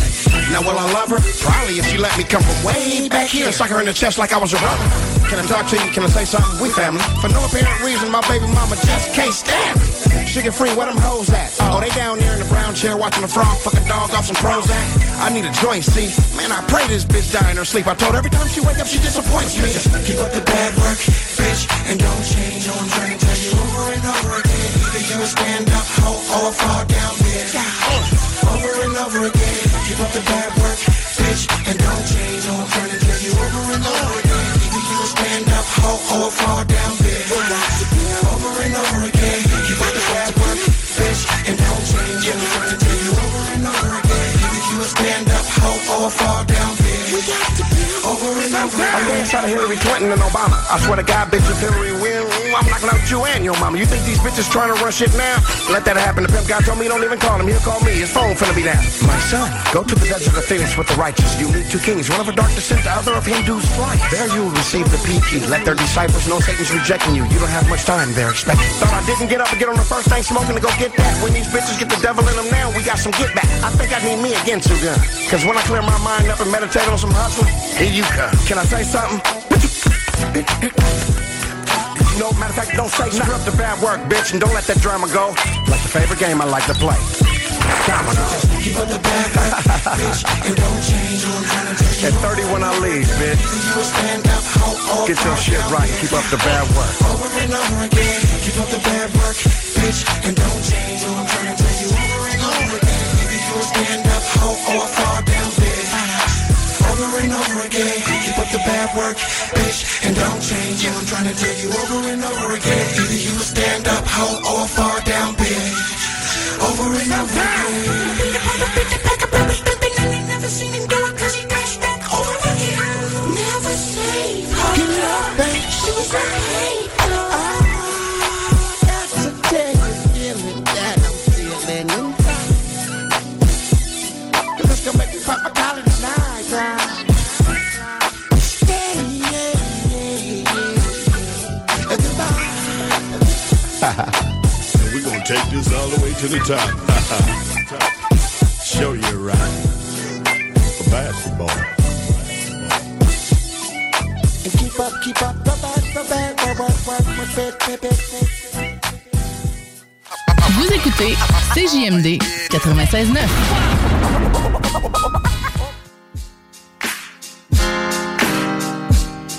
Now will I love her? Probably if she let me come from way back here and suck her in the chest like I was her brother. Can I talk to you? Can I say something? We family. For no apparent reason, my baby mama just can't stand me. Sugar free, where them hoes at? Oh, they down there in the brown chair watching the frog fucking dog off some Prozac. I need a joint, see? Man, I pray this bitch die in her sleep. I told her every time she wake up, she disappoints me. Just keep up the bad work, bitch, and don't change. Oh, I'm trying to tell you over and over again. Either you stand up hoe or fall down bitch. Over and over again. Keep up the bad work, bitch, and don't change. Oh, I'm trying to tell you over and over again. You a stand up hoe or fall down bitch. Over and over again. Keep up the bad work, bitch, and don't change. Oh, I'm trying to tell you over and over again. You a stand up hoe or fall down bitch. Over and over again. I'm dance out of Hillary Clinton and Obama. I swear to God, bitch, if Hillary win, I'm knocking out you and your mama. You think these bitches trying to run shit now? Let that happen. The pimp guy told me don't even call him. He'll call me. His phone finna be down. My son, go to the desert of Phoenix with the righteous. You meet two kings, one of a dark descent, the other of Hindu's flight. There you will receive the PP. Let their disciples know Satan's rejecting you. You don't have much time. They're expecting. Thought I didn't get up and get on the first thing smoking to go get that. When these bitches get the devil in them now, we got some get back. I think I need me again, Ginsu gun. Cause when I clear my mind up and meditate on some hustle, here you come. Can I say something? No, matter of fact, don't say nothing. up the bad work, bitch, and don't let that drama go. Like the favorite game I like to play. At 30 when I leave, bitch. Get your shit right. Keep up the bad work. Over and over again. Keep up the bad work, bitch, and don't change. I'm trying to tell you over and over again. Maybe you stand up, hoe, or fall down, bitch. Over and over again. Bad work, bitch, and don't change. I'm trying to tell you over and over again. Either you stand up, hoe, or fall down, bitch. Over and over again. To the top. Show you right. For basketball. And keep up, keep up the bad, the bad, the work, bit, bit, bit, bit. Vous écoutez CJMD 96.9.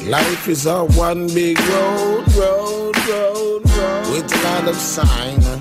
Life is a one big road, road, road, road with a lot of sign.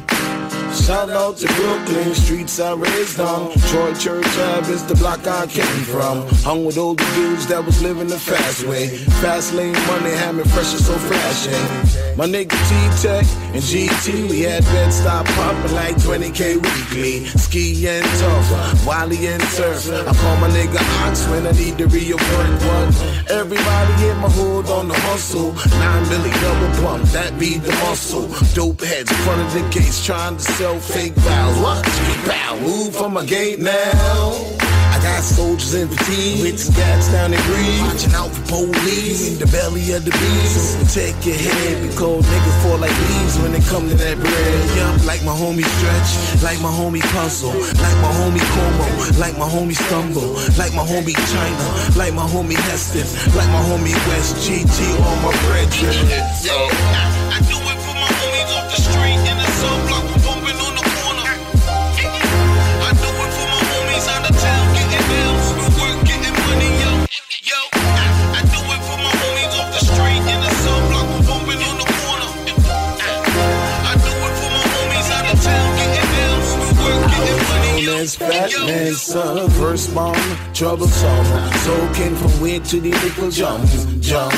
Out to Brooklyn, streets I raised on. Troy Church Ave is the block I came from. Hung with older dudes that was living the fast way. Fast lane money had me fresh and so flashy. Eh? My nigga T-Tech and GT, we had Bed-Stuy popping like 20k weekly. Ski and tough, Wally and surf. I call my nigga Ox when I need to reaffirm one. Everybody in my hood on the hustle. Nine milli double pump, that be the muscle. Dope heads front of the gates trying to sell fake vows. What? Bow, move from my gate now. I got soldiers in fatigue with some gats down in greed. Watching out for police in the belly of the beast. So protect your head because niggas fall like leaves when they come to that bread. Like my homie Stretch, like my homie Puzzle, like my homie Como, like my homie Stumble, like my homie China, like my homie Heston, like my homie West GG on my. So, I, I do it for my homies off the street the money, yo. As Batman, son, first bomb, troublesome. Soaking from wind to the nickel jump, jump.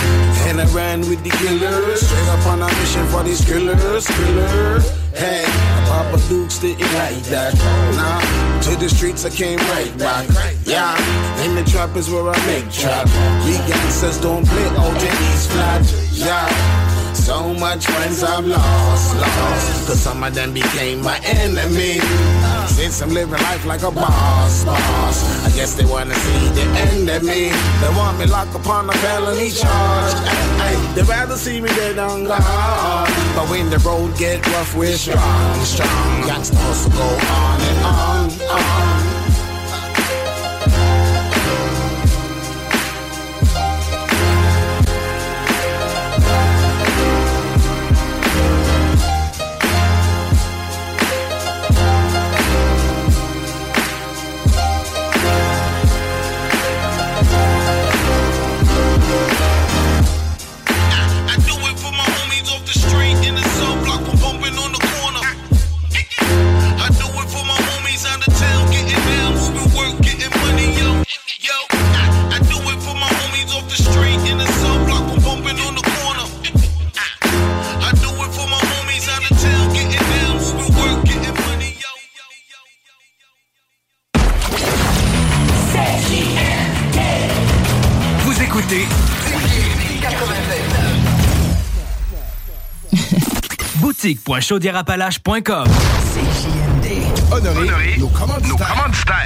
And I ran with the killers, straight up on a mission for these killers, killer. Hey, Papa Duke roots didn't like that. Nah, to the streets I came right back. Yeah, in the trap is where I make trap. We gangsters don't play all these flat. Yeah. So much friends I've lost, lost. Cause some of them became my enemy. Since I'm living life like a boss, boss. I guess they wanna see the end of me. They want me locked upon a felony charge. Ay, ay, they rather see me dead on God. But when the road get rough, we're strong, strong. Gangsta hustle go on and on, on. www.chaudièreappalaches.com. C'est JMD. Honoré, nos commanditaires. Nos commanditaires.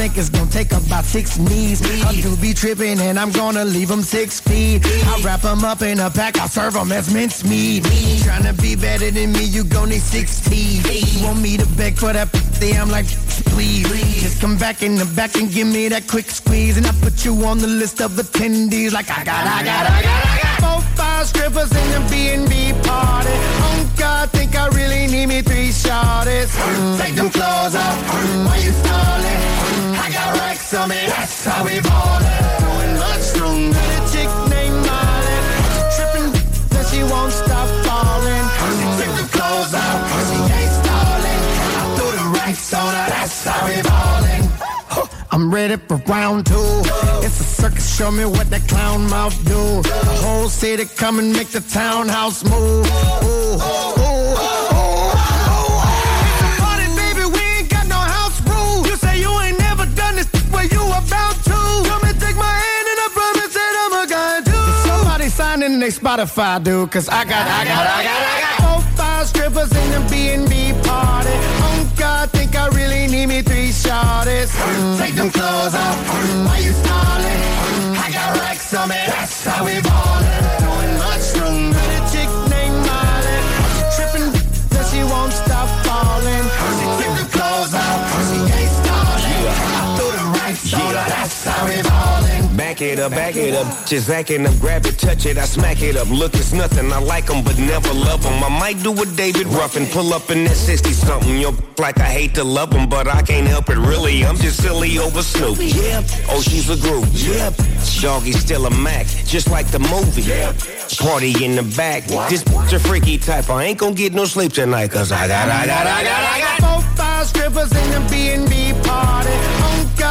Think it's gonna take about six knees. A dude be tripping and I'm gonna leave him six feet. I wrap him up in a pack, I serve him as mincemeat. Trying to be better than me, you gon' need six teeth. You want me to beg for that pussy, I'm like, please. Just come back in the back and give me that quick squeeze. And I put you on the list of attendees like I got, I got, I got, I got. Four, five strippers in the B&B party. Think I really need me three shorties. Mm, Take them clothes off, why you stalling? I got racks on me, that's how we ballin'. Doing much room, Ready for round two. It's a circus, show me what that clown mouth do. The whole city come and make the townhouse move. Ooh, ooh, ooh, ooh. It's a party, baby, we ain't got no house rules. You say you ain't never done this, well, you about to. Come and take my hand and I Spotify, dude, I got, I got, I got, I got. Four, five strippers in the B&B need me three shorties. Mm, Take them clothes off, mm, why you stalling? Mm, I got racks on me, that's how we ballin'. Doing much Back it up, back it up. Just acting up, grab it, touch it, I smack it up. Look, it's nothing. I like them, but never love them. I might do a David Ruffin, pull up in that 60 something. Yo, like I hate to love them, but I can't help it really. I'm just silly over Snoop. Yeah. Oh, she's a group. Yeah. Doggy's still a Mac, just like the movie. Yeah. Party in the back. This a freaky type. I ain't gonna get no sleep tonight, cause I got, I got, I got, I got. Four, five strippers in the B&B party.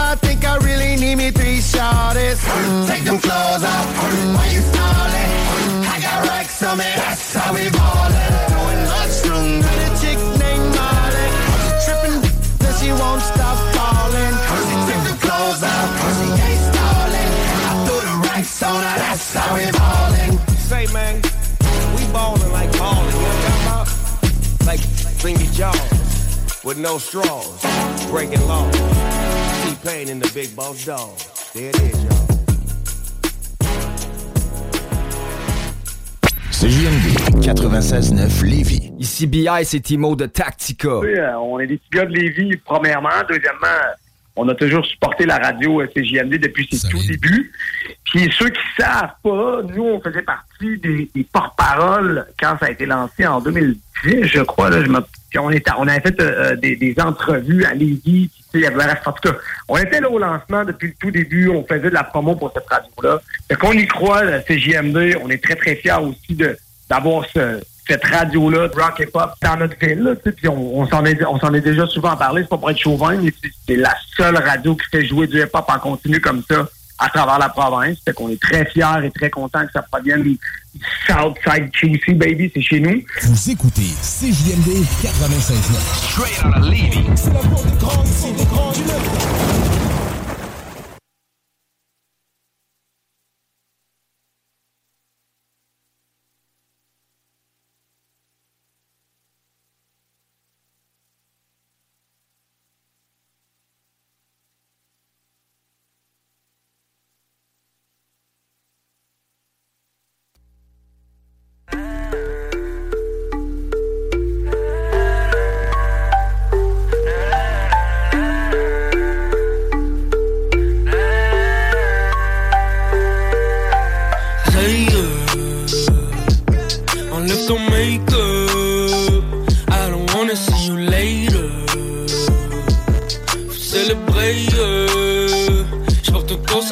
God, think I really need me three shorties. Mm, Take them clothes off, mm, why you stalling? Mm, I got racks on me, that's how we ballin'. Doing much room, got a chick named Molly. She trippin', then she won't stop falling. She took the clothes off, she ain't stalling. I threw the racks on her, that's how we ballin'. Say, man, we ballin' like ballin'. You know what I'm talking about? Like, bring your jaws with no straws. Breaking laws. T-Pain and the big boss dog. There it is, y'all. CJMD 96.9 Lévis. Ici BI, c'est Timo de Tactica. Sais, euh, on est des petits gars de Lévis, premièrement. Deuxièmement, on a toujours supporté la radio euh, CJMD depuis ses tout débuts. Puis ceux qui savent pas, nous, on faisait partie des, des porte-paroles quand ça a été lancé en 2010, je crois. Là, je me, puis on, était, on avait fait euh, des, des entrevues à Lévis. Puis, tu sais, il y avait, en tout cas, on était là au lancement depuis le tout début. On faisait de la promo pour cette radio-là. Fait qu'on y croit, la CJMD. On est très, très fiers aussi de d'avoir ce, cette radio-là de rock et pop dans notre ville. Là, tu sais, puis on, on s'en est, on s'en est déjà souvent parlé, c'est pas pour être chauvin, mais c'est- c'est la seule radio qui fait jouer du hip-hop en continu comme ça à travers la province. Fait qu'on est très fiers et très contents que ça provienne du Southside QC, baby, c'est chez nous. Vous écoutez CJMD 96.9. Straight out of Levy. C'est la c'est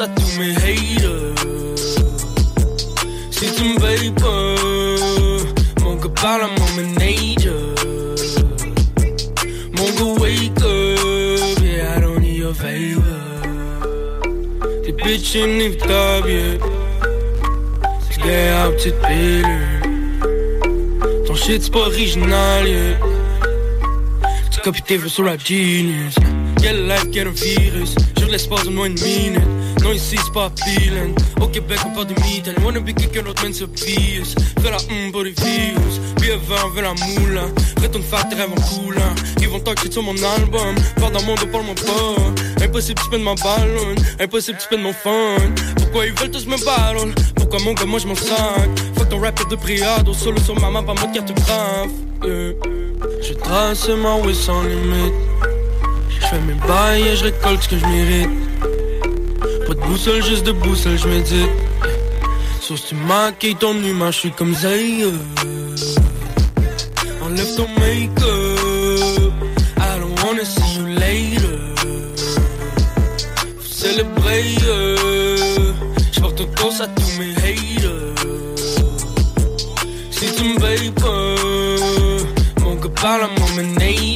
à tous mes. Si tu me veilles pas, mon gars parle à mon manager. Mon gars wake up, yeah, I don't need your favor. T'es bitch inévitable, yeah. Get out to bitter Ton shit c'est pas original, yeah Tu copies tes vœux sur la genius Quelle life, quel virus Sur l'espace de moins de minutes Non ici c'est pas appealing Au Québec on parle de mythe wanna be quelqu'un d'autre man se pisse Fais la hum pour les views. Puis avant veut la moula Retourne faire tes rêves en coulant. Ils vont talker sur mon album. Part dans mon dos, parle-moi pas. Impossible tu de ma ballon Impossible tu de mon fun. Pourquoi ils veulent tous me battle Pourquoi mon gars moi je m'en sac? Fuck ton rap de priado Solo sur ma main pas mode carte grave euh. Je trace ma way sans limite. Je fais mes bails et je récolte ce que je mérite Pas de boussole, juste de boussole, je médite Sauf si tu maquilles ton humain, je suis comme Zay Enlève ton make-up. I don't wanna see you later. Faut célébrer euh, J'porte cause à tous mes haters. Si tu me veilles pas Mon gars parle à mon manager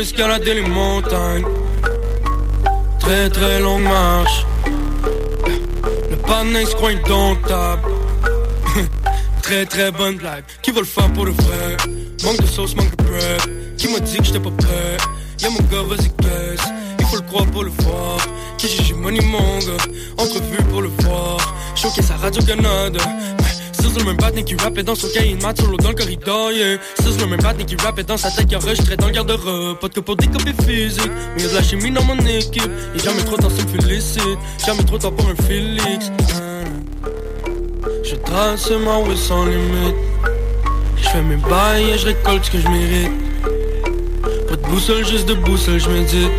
Escalader les montagnes. Très très longue marche. Le panneau se croit indomptable Très très bonne blague. Qui va le faire pour le vrai? Manque de sauce, manque de bread. Qui m'a dit que j'étais pas prêt? Y'a mon gars, vas-y caisse. Il faut le croire pour le voir. Qui j'ai money mon gars Entrevue pour le voir. Showcase à Radio-Canada C'est le même batting qui rappait dans son cahier de maths solo dans le corridor, yeah. C'est le même batting qui rappait dans sa tête qui enregistrait dans le garde-robe. Pas de que pour des copies physiques, mais y'a de la chimie dans mon équipe. Y'a jamais trop de temps, ça me félicite. Jamais trop de temps pour un Félix. Je trace ma way sans limite. Je fais mes bails et je récolte ce que je mérite. Pas de boussole, juste de boussole, je médite.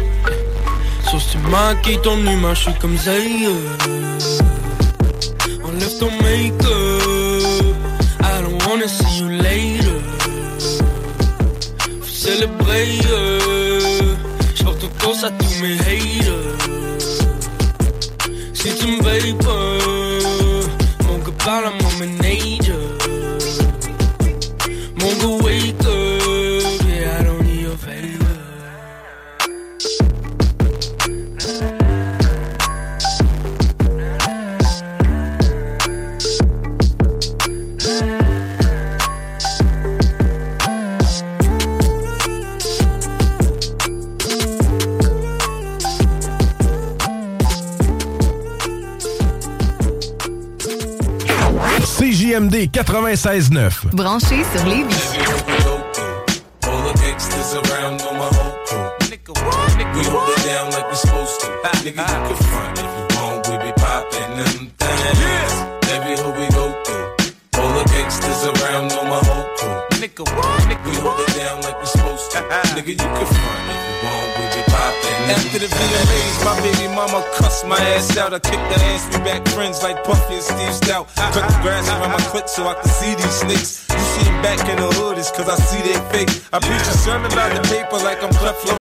Sauf si tu maquilles ton humain, je suis comme Zay. Enlève ton make-up merveilleux. Je porte tous à tous mes. CJMD 96.9. Branché sur les All the gangsters around know my whole crew. Nigga, what? Nigga, we hold it down like we supposed to. Nigga, you can front if you want. After the VMAs, my baby mama cussed my ass out. I kicked the ass, we back friends like Puffy and Steve Stoute. Cut the grass around my clit so I can see these snakes. You see back in the hood, it's cause I see they fake. I preach a sermon about the paper like I'm Clef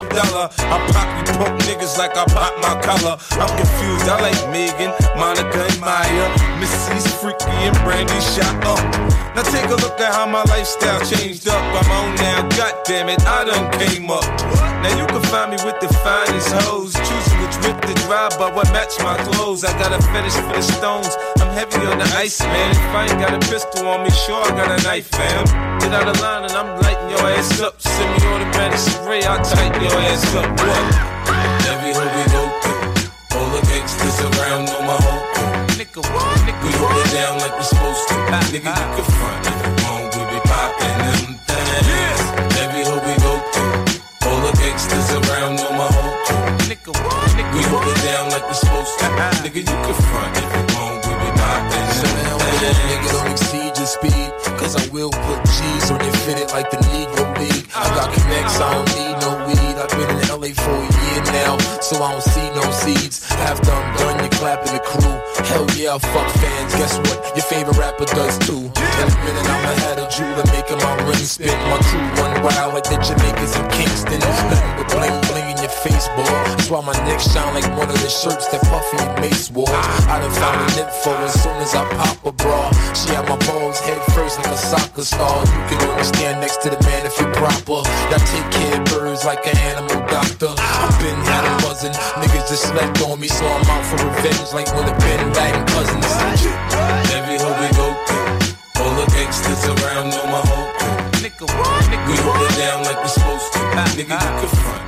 Dollar. I pop you punk niggas like I pop my collar. I'm confused. I like Megan, Monica, and Mya. Missy's freaky and Brandy shot up. Now take a look at how my lifestyle changed up. I'm on now. God damn it, I done came up. Now you can find me with the finest hoes. Choosing which whip to drive, but what match my clothes. I got a fetish for the stones. I'm heavy on the ice, man. If I ain't got a pistol on me, sure I got a knife, fam. Get out of line and I'm your ass up. Semi-automatic spray, I'll tighten your ass up. What? Every hoe we go through, all the gangsters around know my whole crew. Nigga, what? Nigga, we hold it down like we supposed to. Nigga, you can front if you want, we be poppin' them things. Every hoe we go through, all the gangsters around know my whole crew. Nigga, what? Nigga, we hold it down like we supposed to. Uh-uh. Nigga, you can front if you want, we be poppin' them things. Nigga, don't exceed your speed. Cause I will put G's on your it like the Negro League. I got connects, I don't need no weed. I've been in LA for a year now, so I don't see no seeds. After I'm done, you're clapping the crew. Hell yeah, I fuck fans. Guess what? Your favorite rapper does too. In a minute, I'ma have a jeweler making my ring spin. My crew run wild like the Jamaicans in Kingston. Nothing but bling bling face, boy. That's why my neck shine like one of the shirts that Puffy and Mase wore. I done found an info as soon as I pop a bra. She had my balls head first like a soccer star. You can only stand next to the man if you're proper. I take care of birds like an animal doctor. I've been had a buzzing. Niggas just slept on me, so I'm out for revenge like when the Bin Laden cousins. Every hoe we go through, all the gangsters around know my whole crew. Nigga, what? Nigga, we hold it down like we supposed to. Nigga, you can front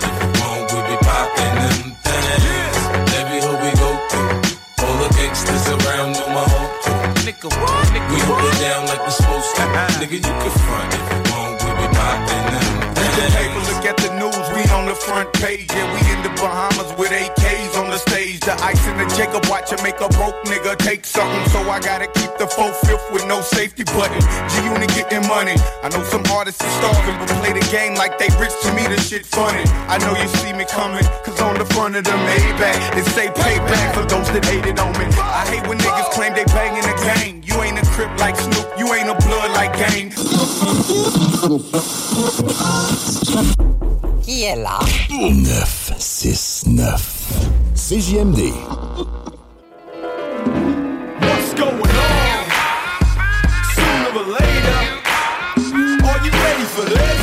Nigga, what? Nigga, we hold it down like we supposed to. Nigga, you can front if you want, we be poppin' them A things. look at the news, we on the front page. Yeah, we in the Bahamas with AKs on the stage. The ice in the Jacob watch and make a broke nigga take something. So I gotta keep the full fifth with no safety button. G Unit getting money. I know some artists are starving, but play the game like they rich to me. The shit funny. I know you see me coming, cause on the front of the Maybach, it say payback for those that hated on me. I hate when niggas claim they banging the gang. You ain't a crip like Snoop, you ain't a blood like Game. Qui est là? 969. CJMD. What's going on? Sooner or later, are you ready for this?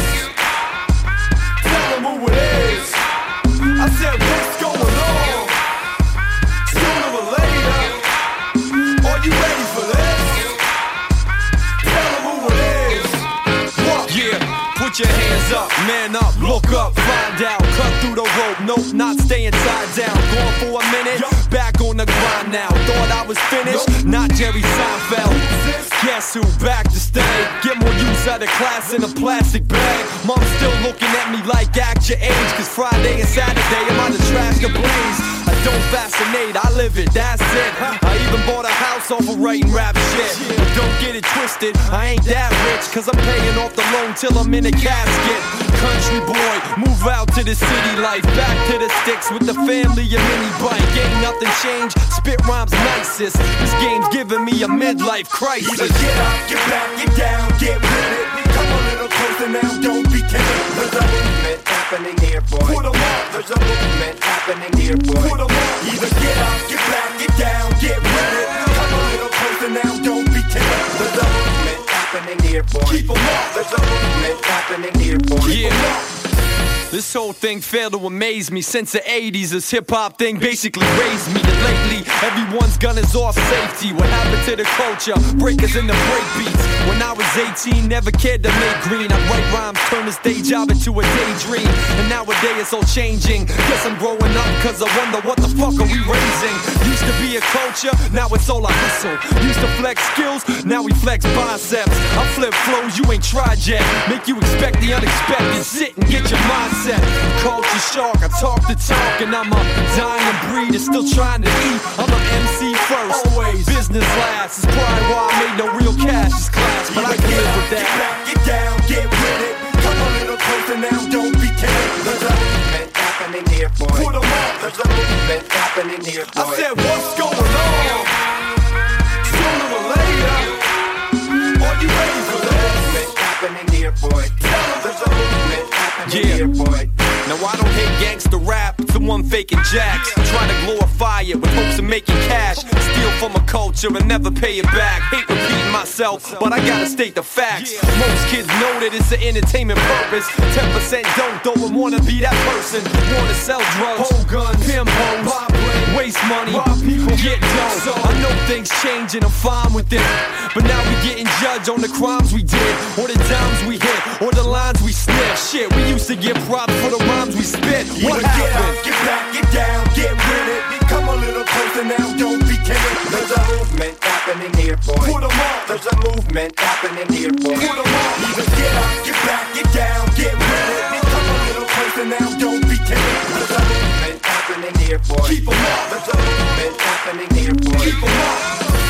Put your hands up, man up, look up, find out, cut through the rope, nope, not staying tied down. Going for a minute, back on the grind now. Thought I was finished, not Jerry Seinfeld. Guess who back to stay? Get more use out of class in a plastic bag. Mom's still looking at me like act your age. Cause Friday and Saturday I'm on the trash to blaze. I don't fascinate, I live it, that's it. I even bought a house off of writing rap shit. But don't get it twisted, I ain't that rich. Cause I'm paying off the loan till I'm in a casket. Country boy, move out to the city life. Back to the sticks with the family, a mini bike. Ain't nothing changed, spit rhymes nicest. This game's giving me a midlife crisis. Either get up, get back, get down, get with it. Come a little closer now, don't be timid. There's a movement happening here, boy. Put 'em up. There's a movement happening here, boy. Put 'em up. Either get up, get back, get down, get with it. Come a little closer now, don't be timid. There's a movement happening here, boy. Keep 'em up. There's a movement happening here, boy. Yeah. This whole thing failed to amaze me since the 80s. This hip hop thing basically raised me. And lately, everyone's gun is off safety. What happened to the culture? Breakers in the break beats. When I was 18, never cared to make green. I write rhymes, turn this day job into a daydream. And nowadays it's all changing. Guess I'm growing up, cause I wonder what the fuck are we raising? Used to be a culture, now it's all a hustle. Used to flex skills, now we flex biceps. I flip flows you ain't tried yet. Make you expect the unexpected. Sit and get your mindset. Culture shark, I talk the talk, and I'm a dying breed still trying to eat. I'm a MC first, always business last. It's probably why I made no real cash this class, but I can live with Get that. back, get down, get with it. Come a little closer now, don't be timid. There's a movement happening here, boy. Put 'em up. There's a movement happening here, boy. I said, what's going on? Sooner or later, are you ready for this? happening here, boy. There's a movement Yeah. Now I don't hate gangster rap, it's the one faking jacks. Trying to glorify it with hopes of making cash. Steal from a culture and never pay it back. Hate repeating myself, but I gotta state the facts. Most kids know that it's an entertainment purpose. 10% don't though and wanna be that person. Wanna sell drugs, hold guns, pimp hoes, waste money, people get dough. I know things change and I'm fine with it. But now we getting judged on the crimes we did, or the dimes we hit, or the lines we sniff. Shit, we used to get props for the rhymes we spit. What Either get up, get back, get down, get with it. Come a little closer now, don't be timid. There's a movement happening here, boy. Put 'em up. There's a movement happening here, boy. Put 'em up. Either get up, get back, get down, get with it. Come a little closer now, don't be happening here, boy. Keep 'em up. There's movement happening here, boy. Keep 'em up.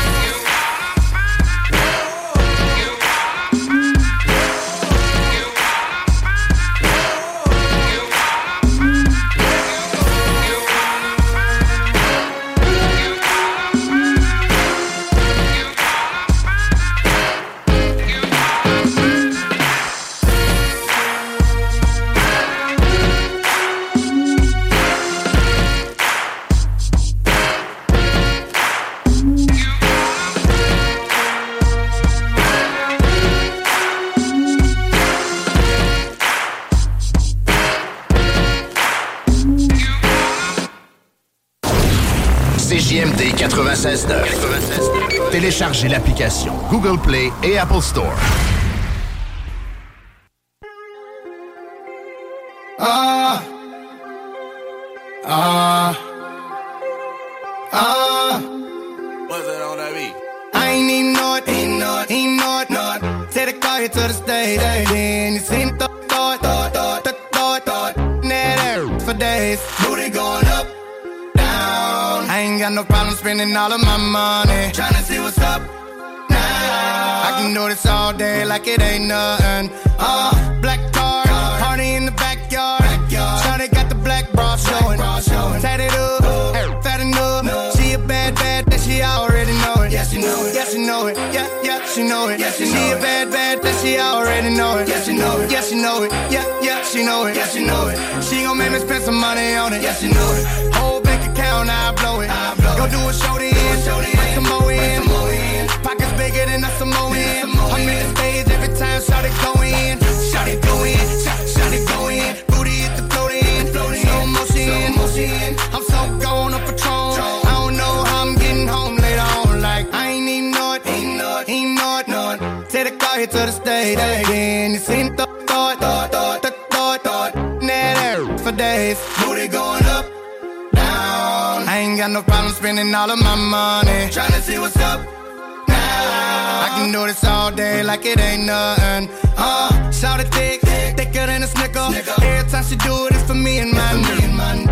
96.9. Téléchargez l'application Google Play et Apple Store. Ah. Ah. Ah. What's that on that beat? I ain't even know it, ain't know it, ain't know it, know it. Take the car here to the stage, then you seen the got no problem spending all of my money, tryna see what's up. Now I can do this all day like it ain't nothing. Uh, black car, party in the backyard. Shawty got the black bra showing, tatted up, fat enough. She a bad, bad, that she already know it. Yeah, she know it. Yeah, she know it. Yeah, yeah, she know it. Yeah, she, she a bad, bad, that she already know it. Yeah, she know it. Yeah, she know it. Yeah, yeah, she know it. Yeah, she know it. She gon' make me spend some money on it. Yeah, she know it. Whole account, I blow it. Go do a show to end. Bring some more in. Pockets bigger than a Samoan. I'm in the stage every time, shout it go in. Shout it go in. Shout, shout it go in. Booty hit the float in. Slow motion. I'm so gone on Patron. I don't know how I'm getting home later on. Like, I ain't even know it. Ain't know it. Ain't know it. Take the car here to the stage. Then you got no problem spending all of my money. Tryna see what's up. Now I can do this all day like it ain't nothing. Uh, shout it thick, thicker than a snicker. Every time she do it, it's for me and my mine.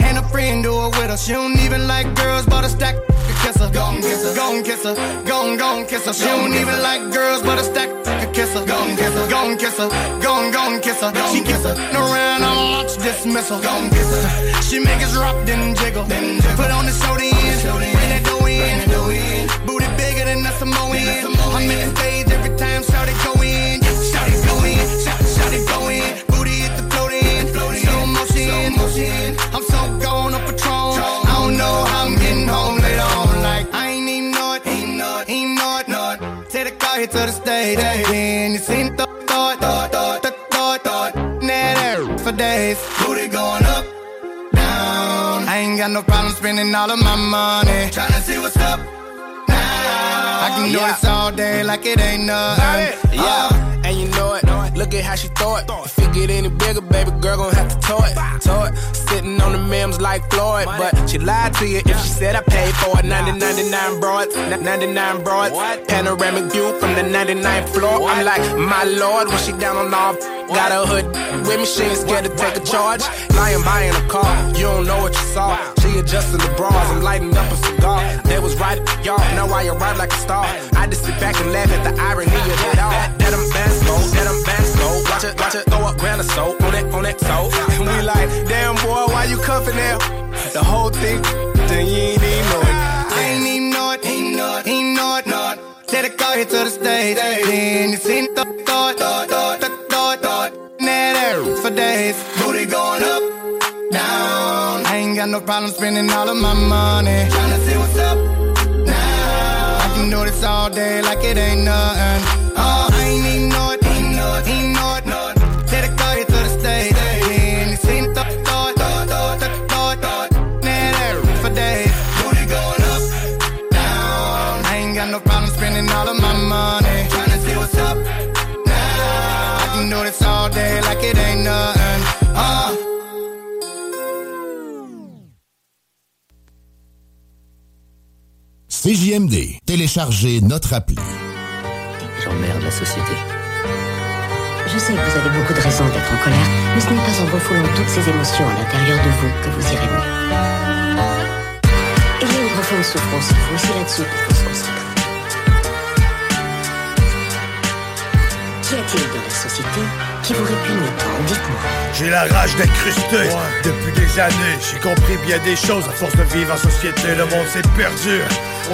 And a friend do it with her. She don't even like girls, but a stack kiss her. Gon' kiss her, gon' kiss her, gon' gon' kiss her. She don't even like girls, but a stack could kiss her. Gon' kiss her, gon' kiss her, gon' gon' kiss her. She kiss her, around on launch dismissal. Gon' kiss her. She make us rock, then jiggle. Put on the show the end, bring that dough in. Booty bigger than a Samoan. I'm in the stage, then you seen thought, thought, thought, thought, thought, thought, thought. For days. Booty going up, down. I ain't got no problem spending all of my money. Tryna see what's up. Now. I can do this all day like it ain't nothing. Yeah, uh, and you know it. Look at how she throw it. If it get any bigger, baby girl gon' have to tow it. Tow it. Sitting on the memes like Floyd. But she lied to you if she said I paid for it. 99 broads, 99 broads. Panoramic view from the 99th floor. I'm like, my lord, when she down on all. Got a hood with me, she ain't scared to take a charge. Lying buying a car, you don't know what you saw. She adjusting the bras, I'm lighting up a cigar. They was right, y'all know why you ride like a star. I just sit back and laugh at the irony of it all. That, I'm go, that I'm. Watch it, watch it, throw up grand or so on that, on that toe. And we like, damn boy, why you cuffing there? The whole thing, then you ain't even know it. I ain't even know it, ain't know it, ain't know it, it. Take the car here to the stage, then you seen thought, thought, thought, thought, thought, thought. Net air for days, booty going up, down. I ain't got no problem spending all of my money. Tryna see what's up now. I can do this all day like it ain't nothing. Oh, CJMD, téléchargez notre appli. J'emmerde la société. Je sais que vous avez beaucoup de raisons d'être en colère, mais ce n'est pas en refoulant toutes ces émotions à l'intérieur de vous que vous irez mieux. Il y a une profonde souffrance en vous, et c'est là-dessus qu'il faut se concentrer. Qu'y a-t-il la société qui vous répugne tant Dites-moi. J'ai la rage d'incruster. Depuis des années, j'ai compris bien des choses. À force de vivre en société, le monde s'est perdu.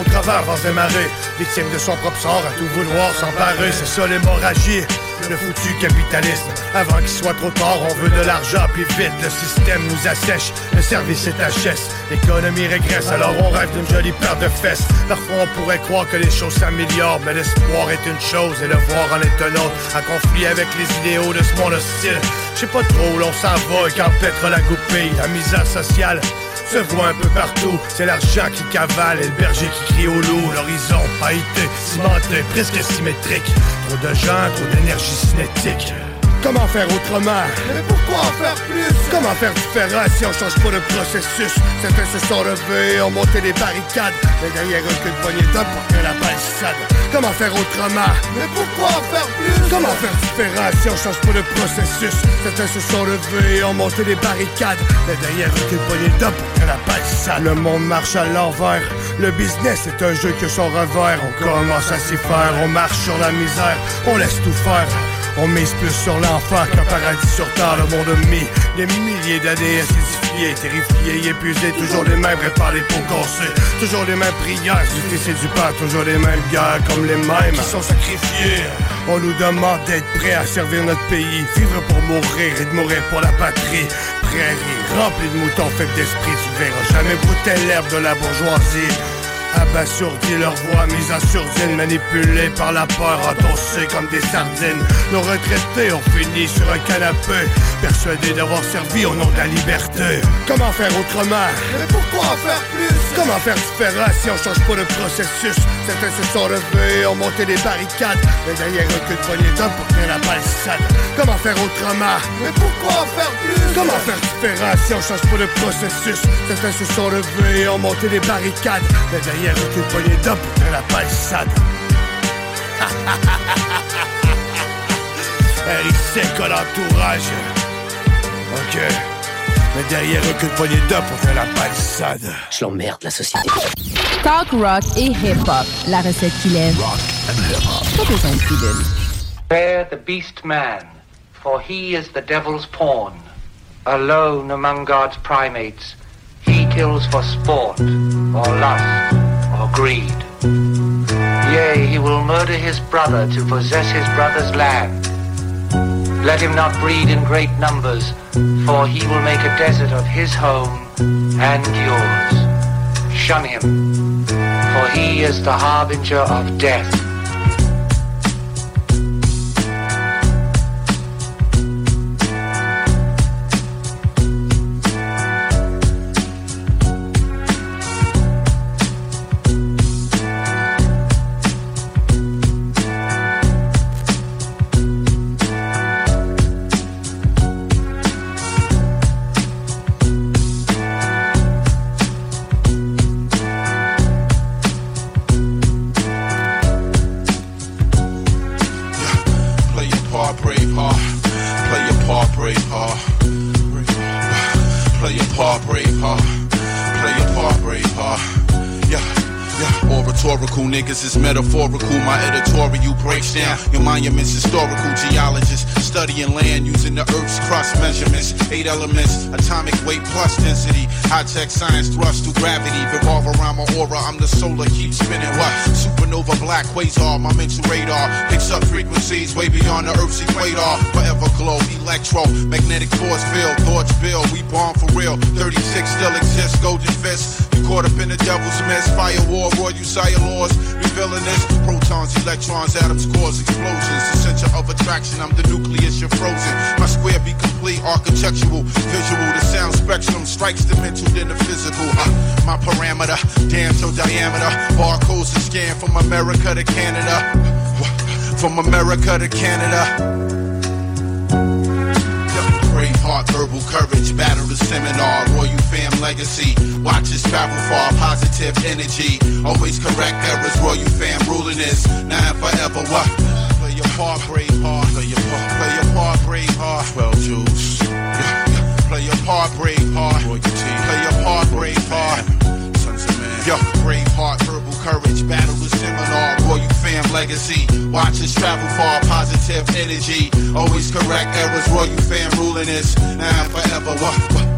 Au travers dans des marées Victime de son propre sort, à tout vouloir s'emparer. C'est ça l'hémorragie le foutu capitalisme. Avant qu'il soit trop tard, on veut de l'argent Puis vite, le système nous assèche. Le service est HS, l'économie régresse Alors on rêve d'une jolie paire de fesses. Parfois on pourrait croire que les choses s'améliorent Mais l'espoir est une chose et le voir en est un autre. En conflit avec les idéaux de ce monde hostile. Je sais pas trop où l'on s'en va et la goupille La misère sociale se voit un peu partout. C'est l'argent qui cavale et le berger qui crie au loup. L'horizon été cimenté, presque symétrique. Trop de gens, trop d'énergie cinétique. Comment faire autrement? Mais pourquoi en faire plus? Comment faire différent si on change pas le processus? Certains se sont levés, ont monté des barricades. Mais derrière eux qu'une poignée d'hommes pour que la balissade Comment faire autrement? Mais pourquoi en faire plus? Comment faire différent si on change pas le processus? Certains se sont levés, ont monté des barricades. Mais derrière eux qu'une poignée d'hommes pour que la balissade Le monde marche à l'envers. Le business est un jeu que son revers. On commence à s'y faire, on marche sur la misère. On laisse tout faire on mise plus sur l'enfant qu'un paradis sur terre. Le monde a mis des milliers d'années acidifiés, terrifiés, épuisés. Toujours les mêmes réparés pour casser. Toujours les mêmes prières, du c'est du pas. Toujours les mêmes gars comme les mêmes qui sont sacrifiés. On nous demande d'être prêts à servir notre pays. Vivre pour mourir et de mourir pour la patrie. Prairie remplie de moutons faibles d'esprit. Tu verras jamais brouter l'herbe de la bourgeoisie. Abasourdis, leur voix mise en sourdine, manipulée par la peur, endossée comme des sardines. Nos retraités ont fini sur un canapé, persuadés d'avoir servi au nom de la liberté. Comment faire autrement? Mais pourquoi en faire plus? Comment faire différent si on change pas le processus? Certains se sont levés, ont monté des barricades, mais derrière eux que de poignée d'hommes pour faire la balissade. Comment faire autrement? Mais pourquoi en faire plus? Comment faire différent si on change pas le processus? Certains se sont levés, ont monté des barricades, mais derrière eux que de poignée d'hommes pour faire la balissade. Harry sec à l'entourage. Ok. Mais derrière eux, que poignée d'or pour faire la palissade. Je l'emmerde, la société. Talk rock et hip-hop. La recette qu'il aime. Pas besoin de pilule. Bear the beast man, for he is the devil's pawn. Alone among God's primates, he kills for sport, or lust, or greed. Yea, he will murder his brother to possess his brother's land. Let him not breed in great numbers, for he will make a desert of his home and yours. Shun him, for he is the harbinger of death. Niggas is metaphorical. My editorial breaks down your monuments, historical geologists studying land using the Earth's crust measurements. Eight elements, atomic weight plus density. High tech science thrust through gravity. Revolve around my aura, I'm the solar, keep spinning. What? Supernova, black quasar, my mental radar picks up frequencies way beyond the Earth's equator. Forever glow, electro, magnetic force field, thoughts build. We bomb for real. 36 still exists, golden fist. You caught up in the devil's mist, firewall, royal sire laws. Revealing this, protons, electrons, atoms cause explosions. The center of attraction, I'm the nucleus, you're frozen. My square be complete, architectural, visual. The sound spectrum strikes the mental, then the physical. Uh, my parameter, damn to diameter. Barcodes to scan from America to Canada. From America to Canada. Brave heart, verbal courage, battle the seminar, royal fam legacy. Watch us travel far, positive energy. Always correct errors, royal fam ruling this. Now and forever, what? Play your part, brave heart. Play your part, play your part, brave heart. Yeah, yeah. Play your part, brave heart. Play your part, brave heart. Yo, brave heart, verbal courage, battle the seminar, royal fam legacy. Watch us travel far, positive energy. Always correct errors, royal fam ruling this. Now and forever, what? what?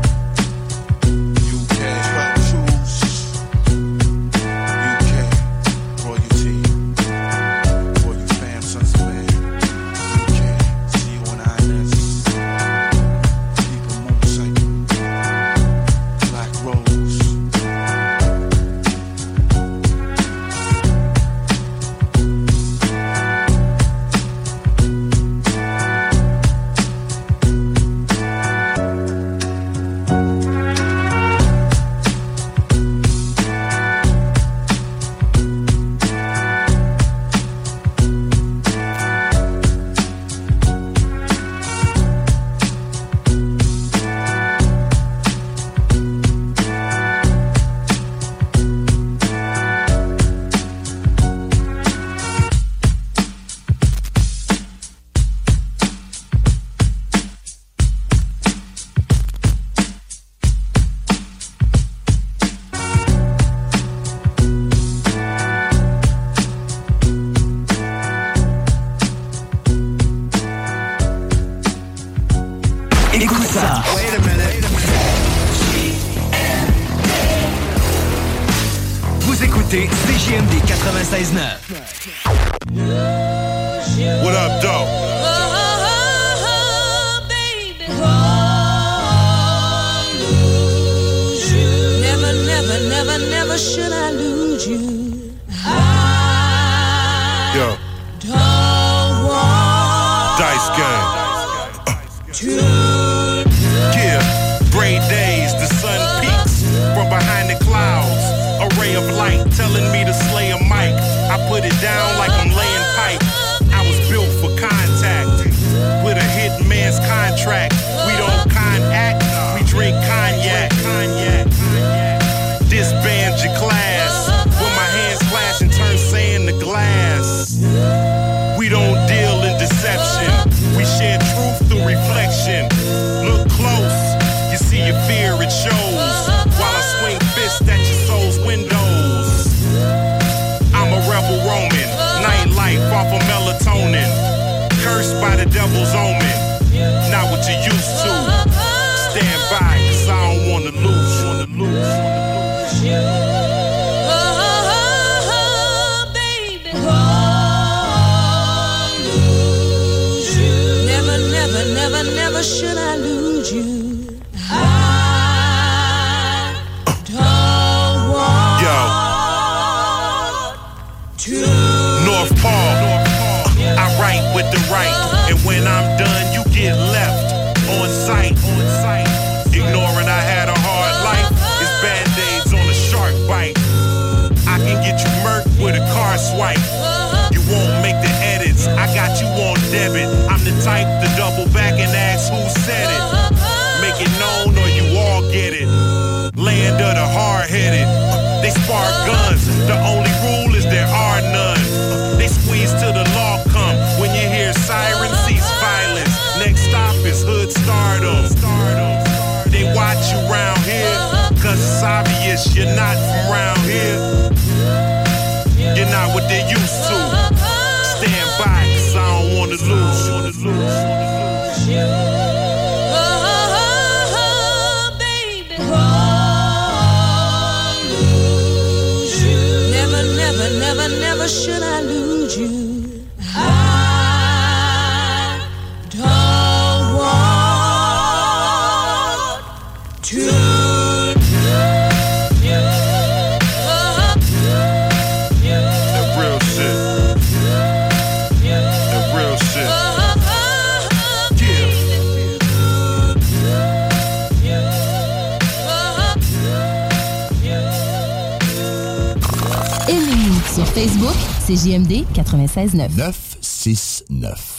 Facebook, c'est JMD 96.9. 969.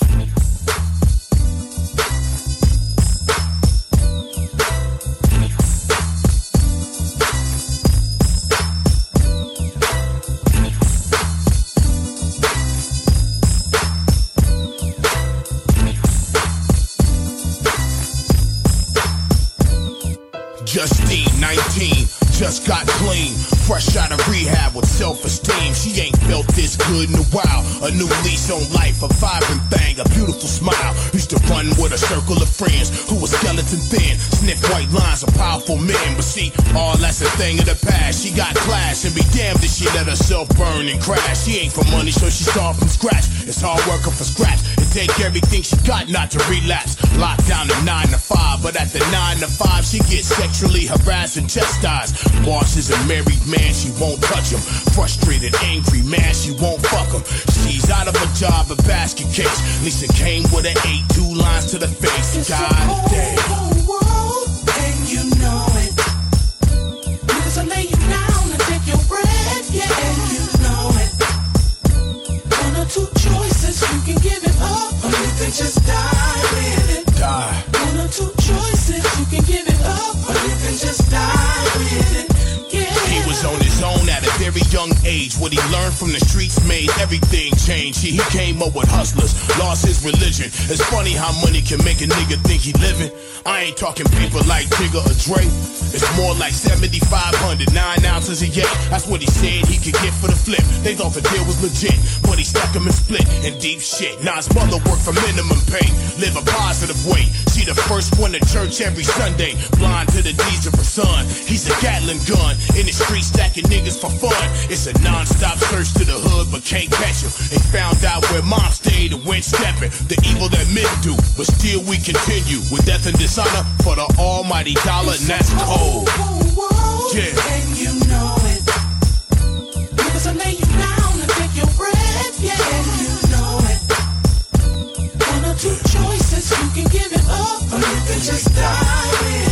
Justine, 19, just got clean. Fresh out of rehab with self-esteem. Felt this good in a while. A new lease on life, a vibrant thing, a beautiful smile. Used to run with a circle of friends who were skeleton thin. Sniff white lines of powerful men. But see, all that's a thing of the past. She got class and be damned if she let herself burn and crash. She ain't for money, so she start from scratch. It's hard working for scratch. Take everything she got not to relapse. Locked down to nine to five, but at the nine to five, she gets sexually harassed and chastised. Boss is a married man, she won't touch him. Frustrated, angry man, she won't fuck him. She's out of a job, a basket case. Lisa came with an eight, two lines to the face. God damn. Just die with it. Die. One or two choices, you can give it up, or you can just die with it. He was on his own at a very young age. What he learned from the streets made everything change. See, he came up with hustlers, lost his religion. It's funny how money can make a nigga think he living. I ain't talking people like Jigga or Dre. It's more like 7,500, nine ounces a year. That's what he said he could get for the flip. They thought the deal was legit, but he stuck him and split in deep shit. Now his mother worked for minimum pay, live a positive way. She the first one to church every Sunday, blind to the deeds of her son. He's a Gatling gun in the street stacking niggas for fun. It's a non-stop search to the hood, but can't catch him. They found out where mom stayed and went stepping. The evil that men do, but still we continue with death and dishonor for the almighty dollar, and that's cold. Yeah. And you know it. Niggas will lay you down and take your breath, yeah. And you know it. One or two choices, you can give it up, or you can just. Die.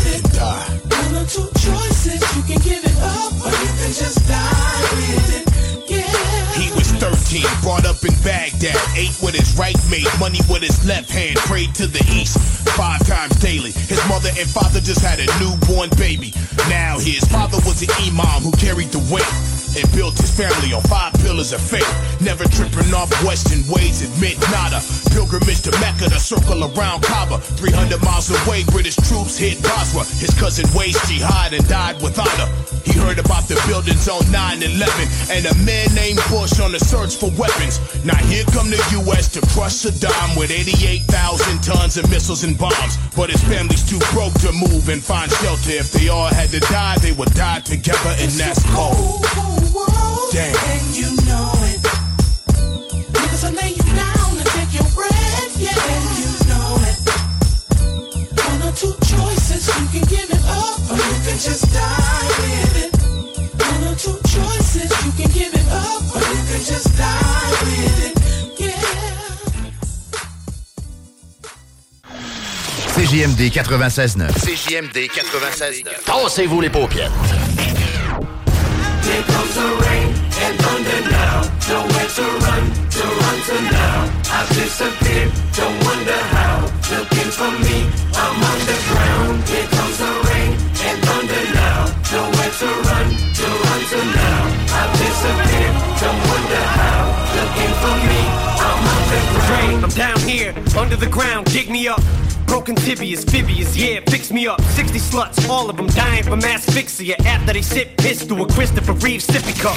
He was 13, brought up in Baghdad, ate with his right, made money with his left hand, prayed to the east five times daily. His mother and father just had a newborn baby. Now his father was an imam who carried the weight and built his family on five pillars of faith. Never tripping off Western ways, admit nada. Pilgrimage to Mecca to circle around Kaaba. 300 miles away, British troops hit Basra. His cousin waged jihad and died with honor. He heard about the buildings on 9-11 and a man named Bush on the search for weapons. Now here come the U.S. to crush Saddam with 88,000 tons of missiles and bombs. But his family's too broke to move and find shelter. If they all had to die, they would die together, and that's cold. And you know it. Niggas will lay you down and take your bread, yeah. And you know it. One or two choices, you can give it up or you can just die with it. One or two choices, you can give it up or you can just die with it. Yeah. CJMD 96.9. CJMD 96.9. Tassez-vous les paupières. Here comes the rain. Nowhere to run, to run to now. I've disappeared, don't wonder how. Looking for me, I'm underground. Here comes the rain and thunder now. Nowhere to run, to run to now. I've disappeared, don't wonder how. Looking for me, I'm underground. I'm down here, under the ground, dig me up. Broken tibias, fibias, yeah, fix me up. 60 sluts, all of them dying from asphyxia after they sip piss through a Christopher Reeve sippy cup.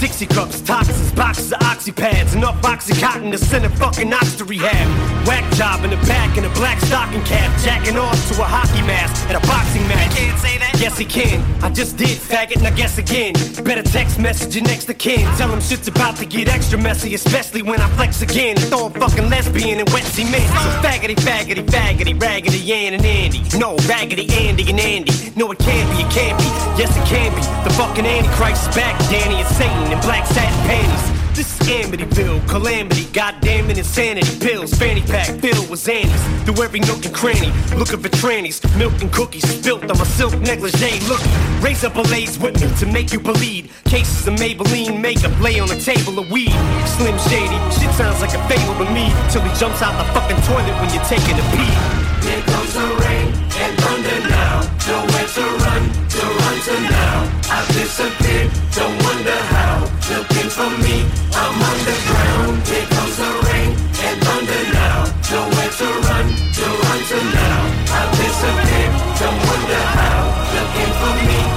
Dixie cups, toxins, boxes of oxy pads. enough oxycontin to send a fucking ox to rehab. Whack job in the back in a black stocking cap, jacking off to a hockey mask at a boxing match. can't say that? Yes, he can. I just did, faggot, and I guess again. Better text message your next of kin. Tell him shit's about to get extra messy, especially when I flex again. and Throw a fucking lesbian and wet cement. So faggoty, faggoty, faggoty, raggedy Ann and Andy. No, raggedy Andy and Andy. No, it can't be, it can't be. Yes, it can be. The fucking Antichrist is back, Danny and Satan in black satin panties. This is Amityville, calamity, goddamn it, insanity. Pills, fanny pack, filled with Xannies. Through every nook and cranny, looking for trannies. Milk and cookies, spilt on my silk negligee. Look, raise up a with me to make you believe. Cases of Maybelline makeup lay on a table of weed. Slim Shady, shit sounds like a fable to me. Till he jumps out the fucking toilet when you're taking a pee. Here comes the rain and thunder now. Nowhere to run, to run to now. I've disappeared, don't wonder how. Looking for me, I'm underground. Here comes the rain and thunder now. Nowhere to run, to run to now. I've disappeared, don't wonder how. Looking for me.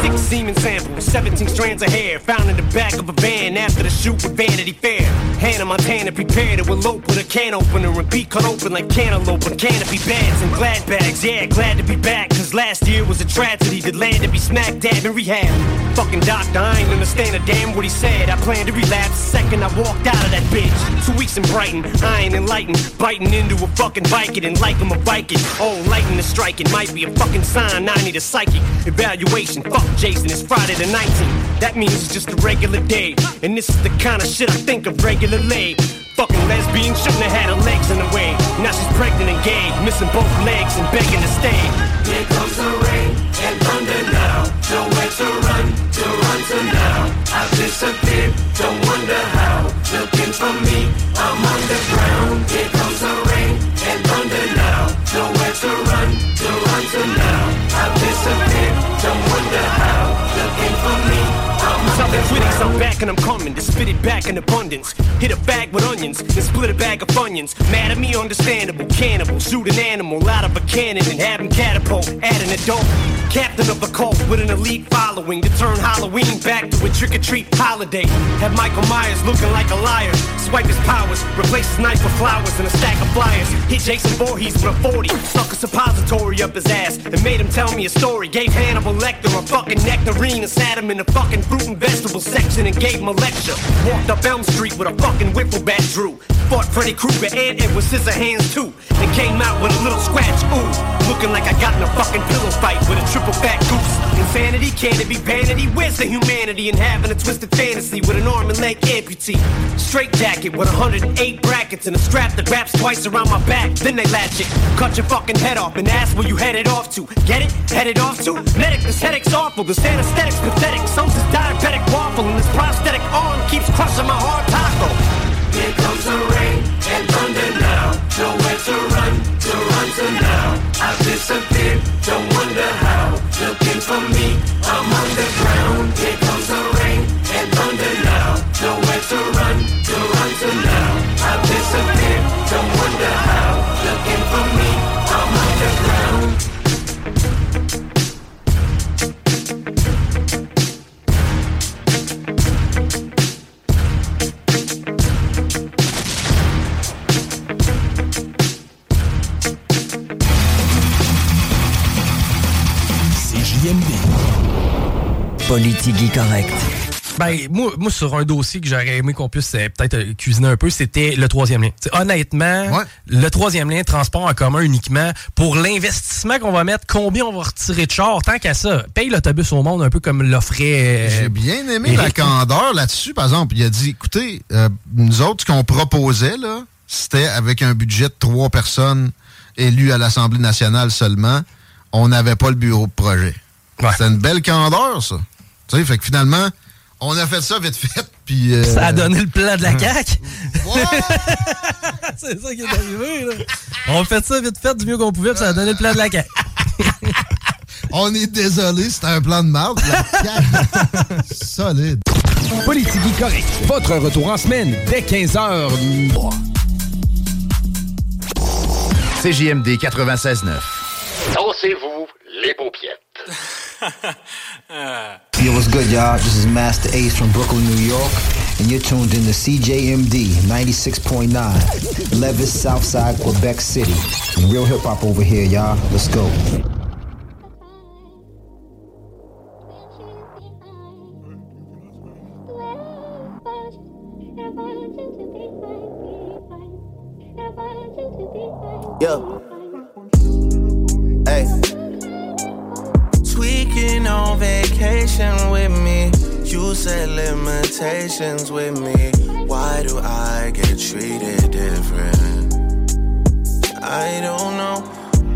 Six semen samples, 17 strands of hair found in the back of a van after the shoot with Vanity Fair. Hannah Montana prepared to elope with a can opener and be cut open like cantaloupe on canopy bags and glad bags. Yeah, glad to be back, cause last year was a tragedy that landed me smack dab in rehab. Fucking doctor, I ain't understand a damn what he said. I planned to relapse the second I walked out of that bitch. Two weeks in Brighton, I ain't enlightened. Biting into a fucking Viking and like I'm a Viking. Oh, lightning is striking, might be a fucking sign. I need a psychic Fuck Jason, it's Friday the 19th. That means it's just a regular day. And this is the kind of shit I think of regularly. Fucking lesbian shouldn't have had her legs in the way. Now she's pregnant and gay, missing both legs and begging to stay. Here comes the rain and thunder now. Nowhere to run, to run to now. I've disappeared, don't wonder how. Looking for me, I'm underground. Here comes the rain and thunder now. Critics I'm back and I'm coming to spit it back in abundance. Hit a bag with onions, then split a bag of onions. Mad at me, understandable. Cannibal, shoot an animal out of a cannon and have him catapult at an adult. Captain of a cult with an elite following to turn Halloween back to a trick or treat holiday. Have Michael Myers looking like a liar. Swipe his powers, replace his knife with flowers and a stack of flyers. Hit Jason Voorhees with a 40, stuck a suppository up his ass and made him tell me a story. Gave Hannibal Lecter a fucking nectarine and sat him in the fucking fruit and vegetable section and gave him a lecture. Walked up Elm Street with a fucking wiffle bat drew. Fought Freddy Krueger and Edward Scissorhands too. And came out with a little scratch, ooh. Looking like I got in a fucking pillow fight with a triple fat goose. Insanity, can it be vanity? Where's the humanity in having a twisted fantasy with an arm and leg amputee? Straight jacket with 108 brackets and a strap that wraps twice around my back. Then they latch it, cut your fucking head off and ask where you headed off to. Get it? Headed off to? Medic, this headache's awful. This anesthetic's pathetic. Some's his diabetic waffle this prosthetic arm keeps crushing my hard taco. Here comes the rain and thunder now. Nowhere to run, to run to now. I've disappeared, don't wonder how. Looking for me, I'm underground. Here comes the rain and thunder now. Nowhere to run, to run to now. I've disappeared, don't wonder how. Looking for me, Politique correct. Ben, moi, moi, sur un dossier que j'aurais aimé qu'on puisse euh, peut-être euh, cuisiner un peu, c'était le troisième lien. T'sais, honnêtement, le troisième lien, transport en commun uniquement, pour l'investissement qu'on va mettre, combien on va retirer de char, tant qu'à ça, paye l'autobus au monde un peu comme l'offrait. J'ai bien aimé la candeur là-dessus, par exemple. Il a dit, écoutez, euh, nous autres, ce qu'on proposait, là, c'était avec un budget de trois personnes élues à l'Assemblée nationale seulement, on n'avait pas le bureau de projet. C'était une belle candeur, ça. Tu sais, fait que finalement, on a fait ça vite fait, puis... euh, Ça a donné le plan de la CAQ? C'est ça qui est arrivé, là. On a fait ça vite fait du mieux qu'on pouvait, puis ça a donné le plan de la CAQ. On est désolé, c'était un plan de marde. La CAQ. Solide. Politique correct. Votre retour en semaine dès 15h. CJMD 96.9. Dansez-vous les paupiètes. Yo, what's good, y'all? This is Masta Ace from Brooklyn, New York, and you're tuned in to CJMD 96.9, Lévis, Southside, Quebec City. Some real hip hop over here, y'all. Let's go. Yo. Tweaking on vacation with me. You set limitations with me. Why do I get treated different? I don't know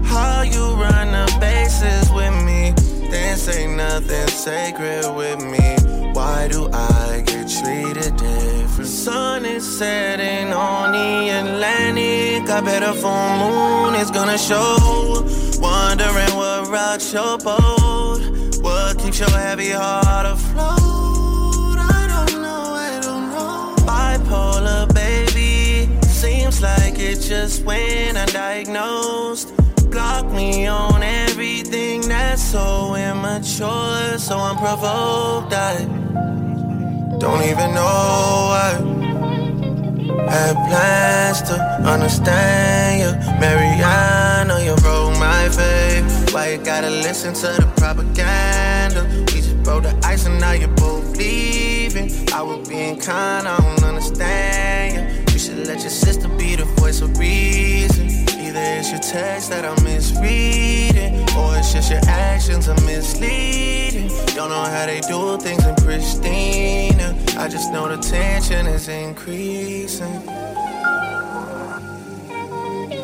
how you run the bases with me. Then say nothing sacred with me. Why do I get treated different? Sun is setting on the Atlantic. I bet a full moon is gonna show. Wondering what rocks your boat. What keeps your heavy heart afloat? I don't know, I don't know. Bipolar, baby. Seems like it just went undiagnosed. Block me on everything that's so immature, so unprovoked. I don't even know why. Had plans to understand you. You my. Eh? Why you gotta listen to the propaganda? We just broke the ice and now you're both leaving. I was being kind, I don't understand you. You should let your sister be the voice of reason. Either it's your text that I'm misreading, or it's just your actions are misleading. Don't know how they do things in Pristina. I just know the tension is increasing.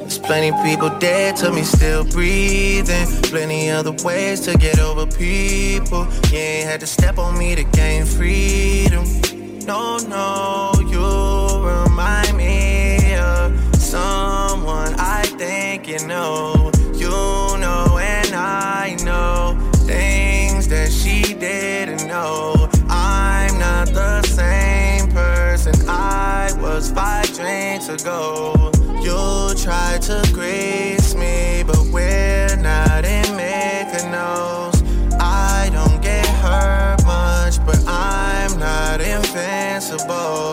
There's plenty people dead to me still breathing. Plenty other ways to get over people. You ain't had to step on me to gain freedom. No, no, you remind me of someone I think you know. You know, and I know things that she didn't know. I'm not the same person I was five drinks ago. You tried to grace me, but we're not in Mykonos. I don't get hurt much, but I'm not invincible.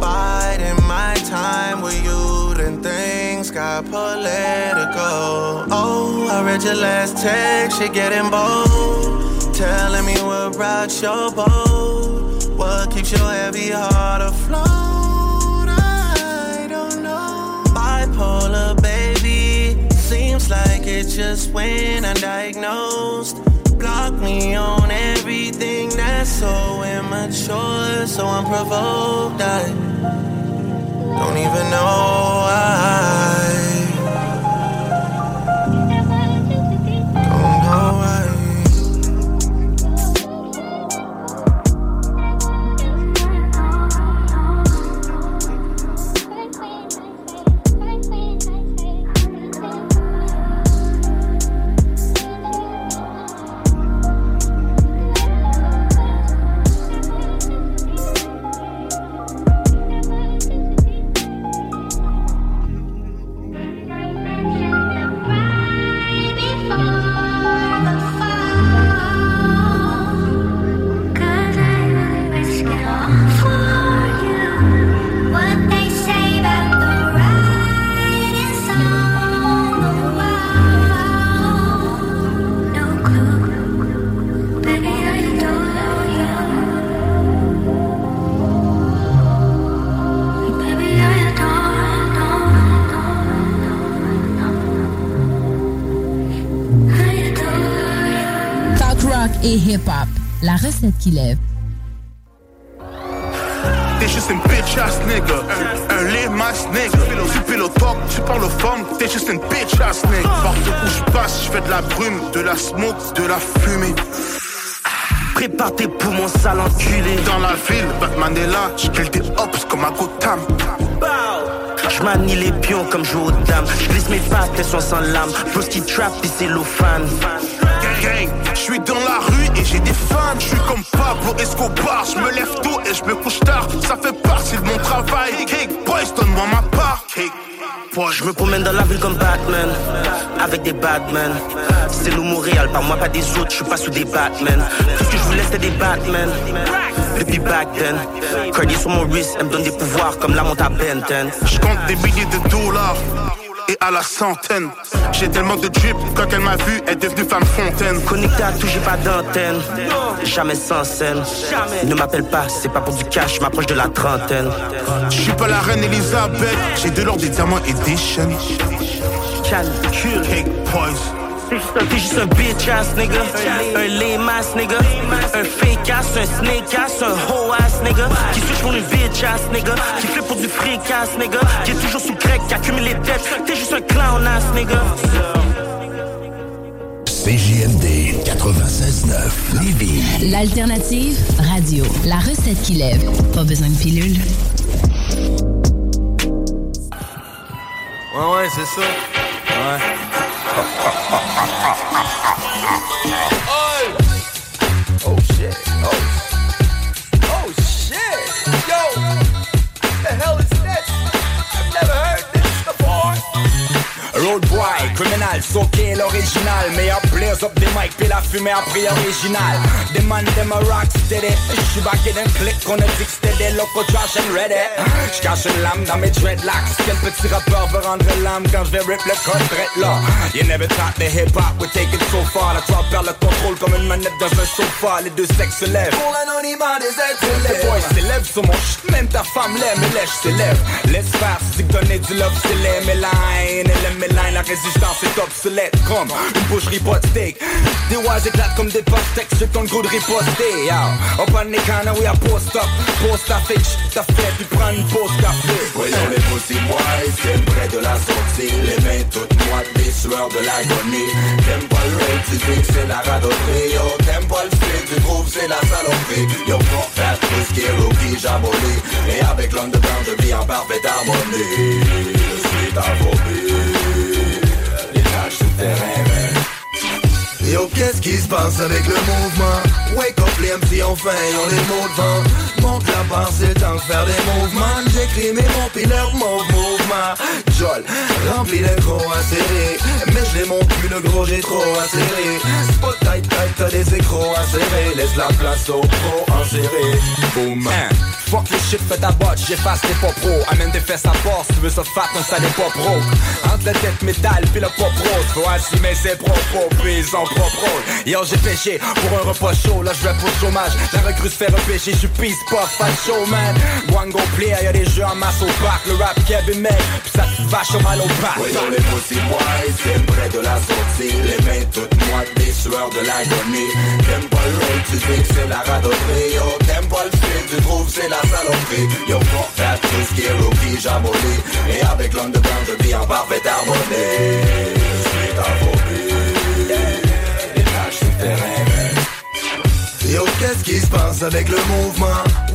Biding my time with you, then things got political. Oh, I read your last text, you're getting bold. Telling me what rocks your boat, what keeps your heavy heart afloat. Baby, seems like it just went undiagnosed. Block me on everything that's so immature, so unprovoked. I don't even know why. Et hip-hop. La recette qui lève. T'es juste une bitch ass nigga, un, un lame ass nigga. Tu pilotes, tu parles aux femmes, t'es juste une bitch ass nigga. Partout où je passe, je fais de la brume, de la smoke, de la fumée. Prépare tes poumons sales enculés. Dans la ville, Batman est là, j'kill des hops comme à Gotham. Je manie les pions comme je joue aux dames. Je glisse mes pattes, elles sont sans lame. Bros qui trap, pis c'est fan. Gang, gang, suis dans la rue et j'ai des fans. Je suis comme Pablo Escobar, je me lève tôt et je me couche tard. Ça fait partie de mon travail. Cake boys, donne-moi ma part. Je me promène dans la ville comme Batman, avec des Batman. C'est nous Montréal, par moi pas des autres, je suis pas sous des Batman. Tout ce que je voulais c'était des Batman. Depuis back then, Cardi sur mon wrist, elle me donne des pouvoirs comme la monte à Benten. Je compte des milliers de dollars et à la centaine. J'ai tellement de drip, quand elle m'a vu, elle est devenue femme fontaine. Connecté à tout, j'ai pas d'antenne. Jamais sans scène. Ne m'appelle pas, c'est pas pour du cash, je m'approche de la trentaine. Je suis pas la reine Elisabeth, j'ai de l'or, des diamants et des chaînes. Canicule. Cake boys. T'es juste un bitch ass nigga, un lame ass nigga, un fake ass, un snake ass, un hoe ass nigga, qui switch pour une bitch ass nigga, qui fait pour du freak ass nigga, qui est toujours sous crack, qui accumule les dettes, t'es juste un clown ass nigga. CJMD 96.9 Lévis. L'alternative radio. La recette qui lève. Pas besoin de pilule. Ouais, ouais, c'est ça. Ouais. Oh! Shit. Oh. Oh shit. Yo. The hell is Road boy, criminal, soqué l'original. Meilleur blaze up des mics, puis la fumée a pris original. Des man, dem a rock steady. J'suis back in un click, on a dit que c'était des locaux trash and ready. J'cache une lame dans mes dreadlocks. Quel petit rappeur veut rendre l'âme quand j'vais rip le drette là. You never thought the hip hop would take it so far. La toi perd le contrôle comme une manette dans un sofa. Les deux sexes se lèvent. Pour l'anonymat des êtres Les boys s'élèvent sur mon ch, même ta femme l'aime et lèche s'élève Laisse faire, que donner du love c'est les mélines Et les la résistance est obsolète Comme une boucherie de steak Des oies éclatent comme des pastèques Ceux le goût de riposter. Yo. Up on les cannes, oui à post up. Post à fait, t'as fait, puis prends une pause café. Voyons les pussy boys, tiennent près de la sortie. Les mains toutes moites, des sueurs de l'agonie. T'aimes pas le rate, tu dis que c'est la radoterie. Yo, t'aimes pas le fait, tu trouves c'est la saloperie. Yo, pour faire tout ce qui est rookie, j'abolis. Et avec l'underground, je vis en parfaite harmonie. Je suis ta phobie souterraines Yo, qu'est-ce qui se passe avec le mouvement? Wake up les MC, enfin, on les mots devant. Monte la barre, c'est temps de faire des mouvements. J'écris mes mots, pis leur mot, mouvement. Jol, rempli de gros serrer. Mais je les monte le gros, j'ai trop à serrer. Spot tight, t'as des écros serrer. Laisse la place au pro en serré. Boom. Hein, Fuck les shit, fais ta botte, j'efface tes pop pro Amène des fesses à force, tu veux ça fat, on ça des pop rock Entre la tête métal, puis le pop Faut assumer ses propres puis son propre rôle Yo j'ai pêché pour un repas chaud, là je vais pour le chômage. La recrue se fait repêcher, peace puff, pas de showman. Wango player, y'a des jeux en masse au parc Le rap Kevin May, puis ça te vache au mal au bac. Voyons les pussy boys, tiennent près de la sortie. Les mains toutes moites, des sueurs de l'agonie. T'aimes pas le rate, tu dis que c'est la radoterie. Yo, t'aimes pas le fait, tu trouves c'est la saloperie. Yo, pour faire tout ce qui est rookie, j'abolis. Et avec l'underground, je vis en parfaite harmonie. Je suis Yo, qu'est-ce qui se passe avec le mouvement?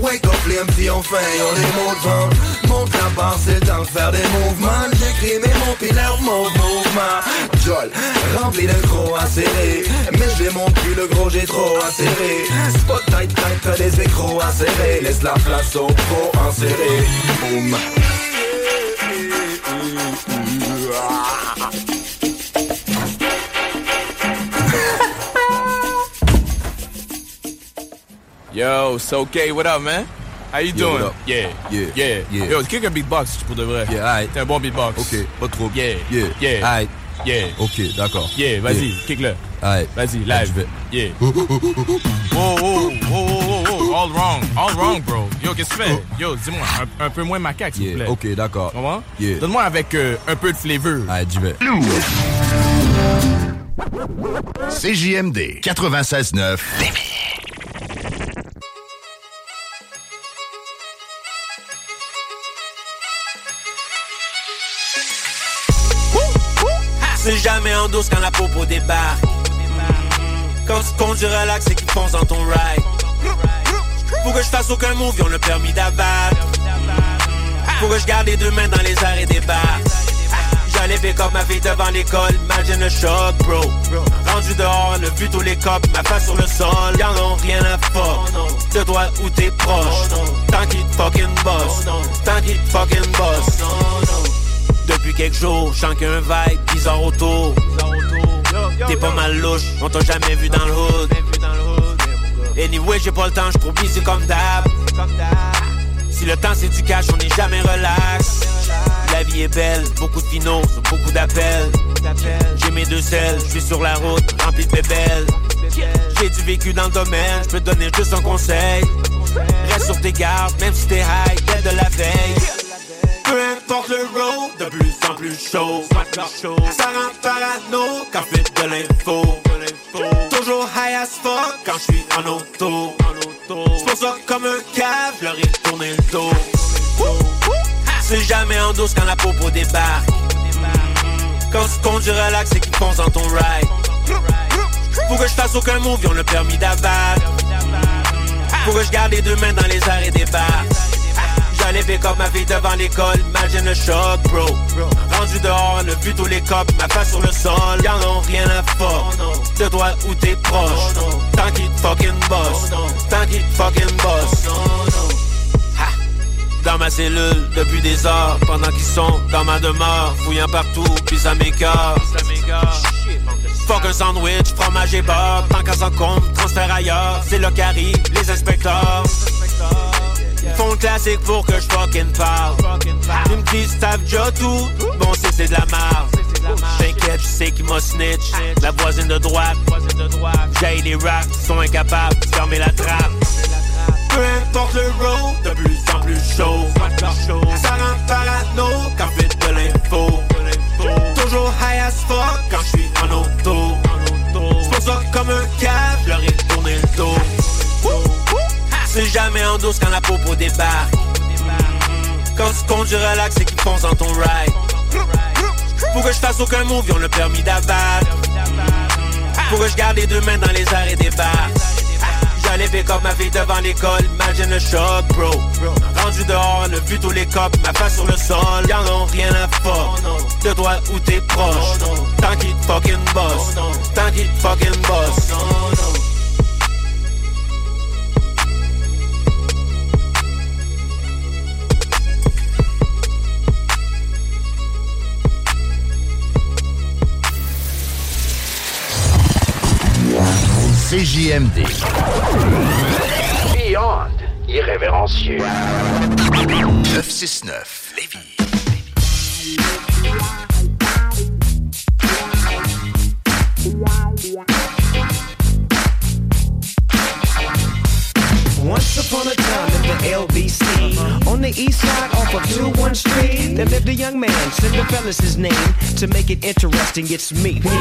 Wake up les MC, enfin, on les mots devant. Monte la barre, c'est le temps de faire des mouvements. J'écris mes mots, pis leur mot, mouvement. Jol, rempli de gros serrer. Mais les monte plus, le gros, j'ai trop à serrer. Spot tight, t'as des écros serrer. Laisse la place au pro en serré. Boum. Yo, it's okay. What up, man? How you Yo, doing? Yeah, Yeah, yeah, yeah. Yo, kick un beatbox pour de vrai. Yeah, alright. T'es un bon beatbox. Ok, pas trop. Yeah, Yeah, yeah, alright. yeah. Ok, d'accord. Yeah, vas-y, Yeah. kick-le. Alright. Vas-y, live. je vais. Yeah. Whoa, whoa, whoa, whoa, whoa, whoa. All wrong, all wrong, bro. Yo, qu'est-ce que tu fais? Yo, dis-moi, un, un peu moins macaque, s'il vous Yeah, plaît. ok, d'accord. Comprends? Yeah. Donne-moi avec euh, un peu de flavor. Alright, j'y vais. CJMD 96.9 C'est jamais en douce quand la popo débarque. Quand tu conduis relax et qu'ils foncent dans ton ride. Faut que je fasse aucun move, ont le permis d'abattre. Faut que je garde les deux mains dans les airs et des barres. J'allais pick ma fille devant l'école, imagine le choc, bro. Rendu dehors, le vu tous les cops, ma face sur le sol, y'en ont rien à fuck. De toi où t'es proche, tant qu'il te fucking boss, tant qu'il te fucking boss. Depuis quelques jours, je sens qu'il y a un vibe bizarre autour. T'es pas mal louche, on t'a jamais vu dans le hood. Anyway, j'ai pas le temps, j'cours busy comme d'hab. Si le temps c'est du cash, on n'est jamais relax. La vie est belle, beaucoup de finaux, beaucoup d'appels. J'ai mes deux selles, je suis sur la route, rempli de bébelles. J'ai du vécu dans le domaine, je peux donner juste un conseil. Reste sur tes gardes, même si t'es high, tête de la veille. Peu importe le road, de plus en plus chaud. Ça rend parano quand je fais de l'info. Toujours high as fuck quand je suis en auto. J'pense ça comme un cave, je leur ai tourné le dos. C'est jamais en douce quand la popo débarque. Quand tu conduis relax et qu'ils foncent dans ton ride. Faut que je fasse aucun move, ils ont le permis d'abattre. Faut que je garde les deux mains dans les et des barres. J'allais pick up ma fille devant l'école, imagine le choc, bro. Rendu dehors, le vu tous les cops, ma face sur le sol, y'en ont rien à fuck. De toi où t'es proche, tant qu'il te fucking boss, tant qu'il te fucking boss. Dans ma cellule depuis des heures, pendant qu'ils sont dans ma demeure, fouillant partout, puis ça m'écarte. Fuck un sandwich, fromage et beurre, tant qu'à s'en compte, transfert ailleurs, c'est là qu'arrivent les inspecteurs. Font classique pour que je fucking parle. Ils me disent t'as déjà tout, bon c'est c'est de la marre. T'inquiète, je sais qu'il m'a snitch. La voisine de droite, j'ai les raps, sont incapables de fermer la trappe. Peu importe le road, de plus en plus chaud. Ça rend parano quand je fais de l'info. Toujours high as fuck quand je suis en auto. J'pense ça comme un cave, C'est jamais en douce quand la popo débarque. Quand tu conduis relax et qu'ils foncent dans ton ride. Faut que je fasse aucun move, ils ont le permis d'abattre. Faut que je garde les deux mains dans les airs et des barres. J'allais pick up ma fille devant l'école, imagine le choc, bro. Rendu dehors, le vu tous les cops, ma face sur le sol, y'en ont rien à fuck. De toi où t'es proche, tant qu'il te fucking boss, tant qu'il te fucking boss. CJMD. Beyond irrévérencieux. 969 Lévis. Once upon a time in the LBC, on the east side off of 21 Street, there lived a young man, Cinderella's his name. To make it interesting, it's me, Gang.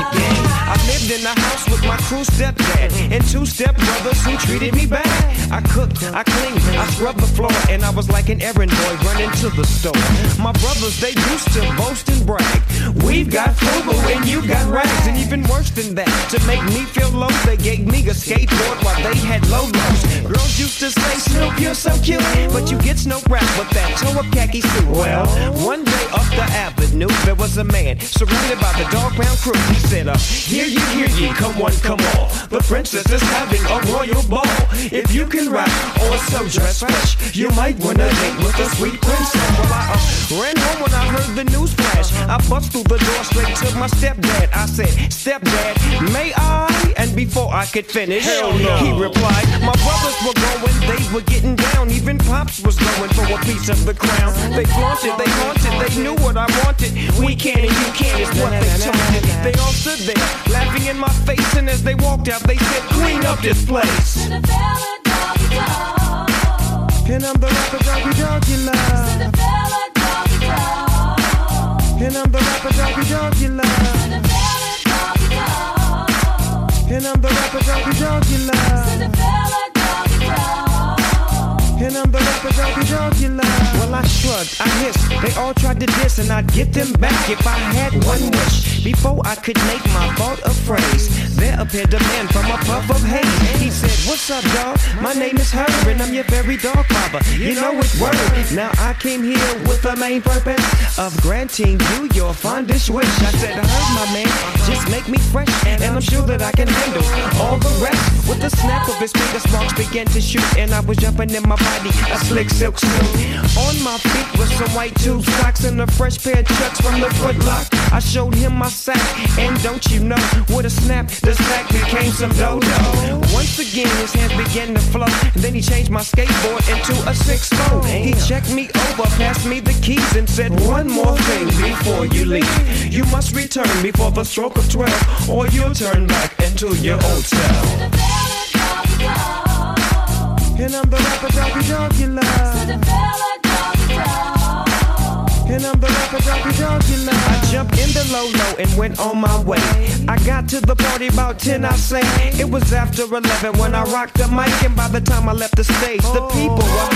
I lived in the house with my crew stepdad and two stepbrothers who treated me bad. I cooked, I cleaned, I scrubbed the floor, and I was like an errand boy running to the store. My brothers, they used to boast and brag. We've got frugal and you got rags, and even worse than that. To make me feel low, they gave me a skateboard while they had low lows. Girls used to say, Snoop, you're so cute, but you get no rap with that toe up khaki suit. Well, one day up the avenue, there was a man surrounded by the dog pound crew. He said, uh, hear ye, hear ye, come one, come all. The princess is having a royal ball. If you can rap or so dress fresh, you might wanna date with the sweet princess. Well, I uh, ran home when I heard the news flash. I bust through the door straight to my stepdad. I said, stepdad, may I? And before I could finish, Hell no. he replied, my brothers were going, they were getting down. Even Pops was going for a piece of the crown. They flaunted, they haunted, they knew what I wanted. We can and you can't is what they taunted. They all stood there, laughing in my face, and as they walked out, they said, clean up this place. And I'm the rapper doggy love. And I'm the rapper doggy love. And I'm the rapper doggy doggy love. And I'm the rapper doggy doggy. Well, I shrugged, I hissed. They all tried to diss, and I'd get them back if I had one wish. Before I could make my thought a phrase, there appeared a man from a puff of haze. He said, What's up, dog? My name is Herb, and I'm your very dog father. You know it's word. Now I came here with the main purpose of granting you your fondest wish. I said, Herb, my man, just make me fresh, and I'm sure that I can handle all the rest. With the snap of his fingers, sparks began to shoot, and I was jumping in my body, a slick silk suit. On my feet with some white tube socks and a fresh pair of chucks from the Foot Lock. I showed him my sack, and don't you know, with a snap, the sack became some dodo. Once again, his hands began to flow, and then he changed my skateboard into a six four. He oh, checked me over, passed me the keys, and said, One more thing before you leave. You must return before the stroke of 12, or you'll turn back into your old self. And I'm the rapper doggy doggy love. And I'm the rapper doggy doggy love. I jumped in the low low and went on my way. I got to the party about 10, I say. It was after 11 when I rocked the mic, and by the time I left the stage, the people were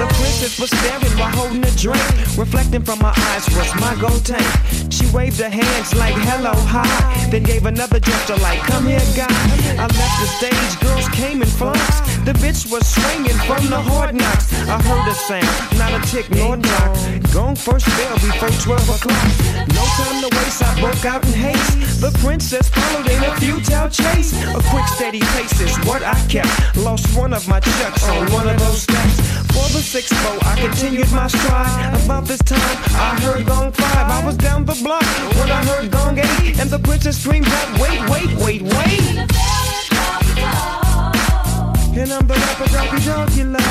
The princess was staring while holding a drink. Reflecting from my eyes was my gold tank. She waved her hands like hello, hi. Then gave another gesture like, come here, guy. I left the stage, girls came in flocks. The bitch was swinging from the hard knocks. I heard a sound, not a tick nor knock. Gone first bell before 12 o'clock. No time to waste, I broke out in haste. The princess followed in a futile chase. A quick, steady pace is what I kept. Lost one of my chucks on one of those steps. For the sixth bow, I continued my stride. About this time, I heard gong five. I was down the block when I heard gong eight. And the princess screamed out, wait, wait, wait, wait. And I'm the rapper doggy doggy love.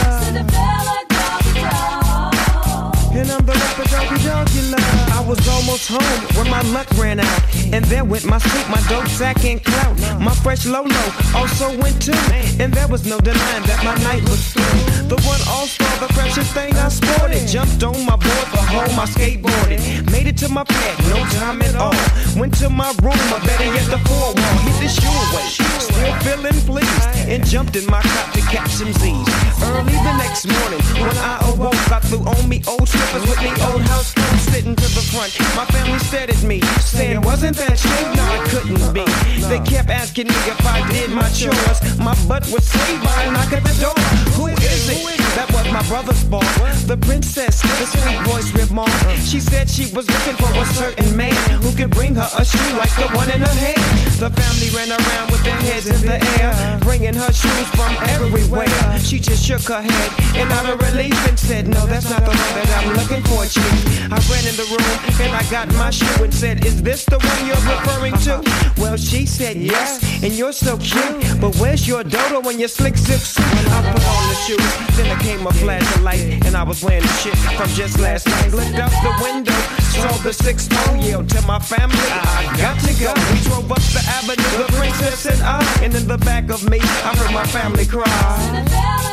And I'm the rapper doggy doggy love. I was almost home when my luck ran out. And there went my suit, my dope sack and clout. My fresh Lolo also went too. And there was no denying that my night was through. The one all-star, the freshest thing I sported. Jumped on my board for home, I skateboarded. Made it to my pad, no time at all. Went to my room, I better yet the four wall. Hit the shoe away, still feeling pleased. And jumped in my cop to catch some Z's. Early the next morning, when I awoke, I threw on me old slippers with me old house sitting to the front. My family stared at me, saying, wasn't that you? No, it couldn't be. They kept asking me if I did my chores. My butt was saved by a knock at the door. Who is it? That was my brother's ball. The princess, the sweet voice with mom. She said she was looking for a certain man who could bring her a shoe like the one in her hand. The family ran around with their heads in the air, bringing her shoes from everywhere. She just shook her head and out of relief and said, No, that's not the one that I'm looking for, chief. I ran in the room and I got my shoe and said, Is this the one you're referring to? Well, she said yes, and you're so cute. But where's your dodo when your slick zip suit? I put on the shoes, then there came a flash of light, and I was wearing the shit from just last night. Looked out the window, saw the six phone yelled to my family, I got to go. We drove up the avenue, the princess and I, and in the back of me, I heard my family cry.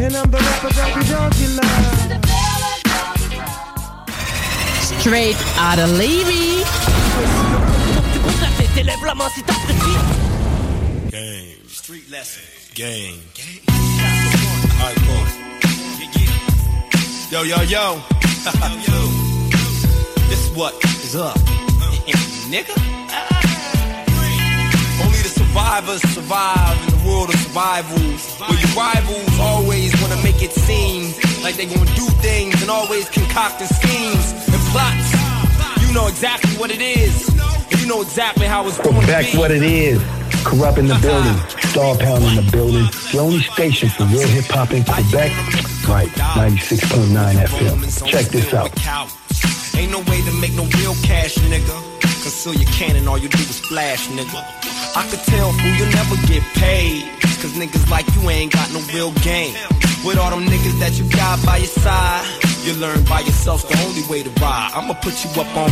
And I'm the rapper doggy doggy love. Straight out of Lévis. T'élèves la main si t'as petit. Game. Street lesson. Game. Alright, cool. Yo, yo, yo. this what is up. Nigga. Only the survivors survive in the world of survival. Where your rivals always wanna make it seem like they gonna do things and always concocting schemes and plots. You know exactly what it is. You know exactly how it's going to be. what it is. Corrupt in the uh-huh. building. Star Pound in the building. The only station for real hip hop in Quebec. Right, 96.9 FM. Check this out. Ain't no way to make no real cash, nigga. Conceal your cannon, all you do is flash, nigga. I could tell, fool, you'll never get paid. Cause niggas like you ain't got no real game. With all them niggas that you got by your side, you learn by yourself's the only way to ride. I'ma put you up on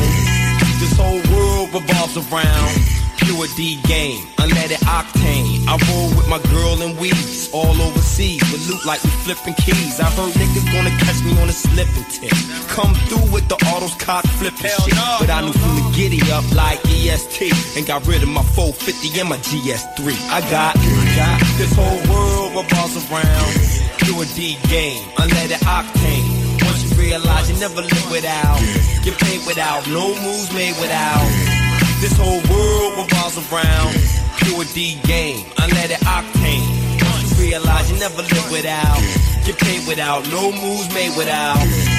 this whole world revolves around Pure D game, unleaded octane. I roll with my girl and weeds all overseas with loot like we flipping keys. I heard niggas gonna catch me on a slipping tip. Come through with the autos cock flipping shit. But I knew from the giddy up like EST and got rid of my 450 and my GS3. I got, got this whole world revolves around. Pure D game, unleaded octane. Realize you never live without, get paid without, no moves made without. This whole world revolves around pure D game, unleaded octane. Once you realize you never live without, get paid without, no moves made without.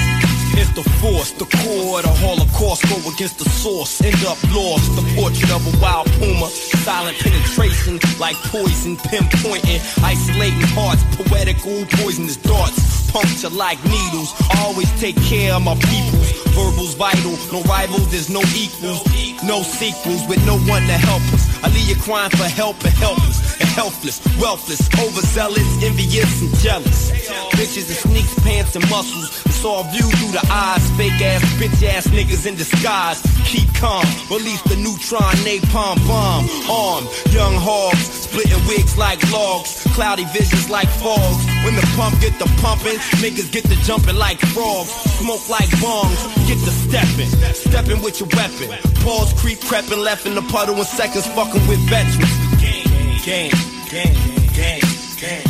It's the force, the core of the Holocaust. Go against the source, end up lost. The portrait of a wild puma, silent penetration like poison, pinpointing, isolating hearts, poetical, poisonous darts. Puncture like needles, always take care of my peoples. Verbals vital, no rivals, there's no equals. No sequels with no one to help us. I leave you crying for help and helpless and helpless, wealthless, overzealous, envious and jealous. Bitches in sneaks, pants and muscles. It's all viewed through the eyes. Fake ass, bitch ass niggas in disguise. Keep calm, release the neutron napalm bomb. Armed, young hogs, splitting wigs like logs. Cloudy visions like fogs. When the pump get the pumping, niggas get the jumping like frogs. Smoke like bongs, get the stepping. Stepping with your weapon. Balls creep creeping, left in the puddle in seconds, fucking with veterans. Game, game, game, game, game,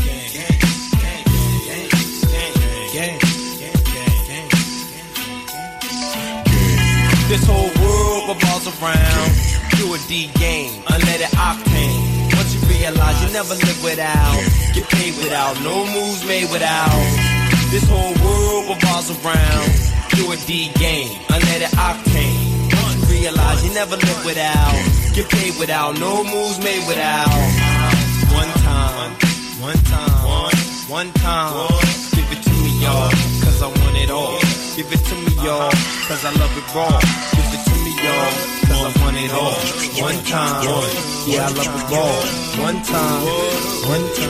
This whole world revolves around pure D game, unleaded octane. Once you realize you never live without, get paid without, no moves made without. This whole world revolves around pure D game, unleaded octane. Realize you never live without, get paid without, no moves made without. One time, one time, one, one time. Give it to me, y'all, cause I want it all. Give it to me, y'all, cause I love it raw. Give it to me, y'all, cause I want it all. One time, yeah, I love it raw. One time, one time.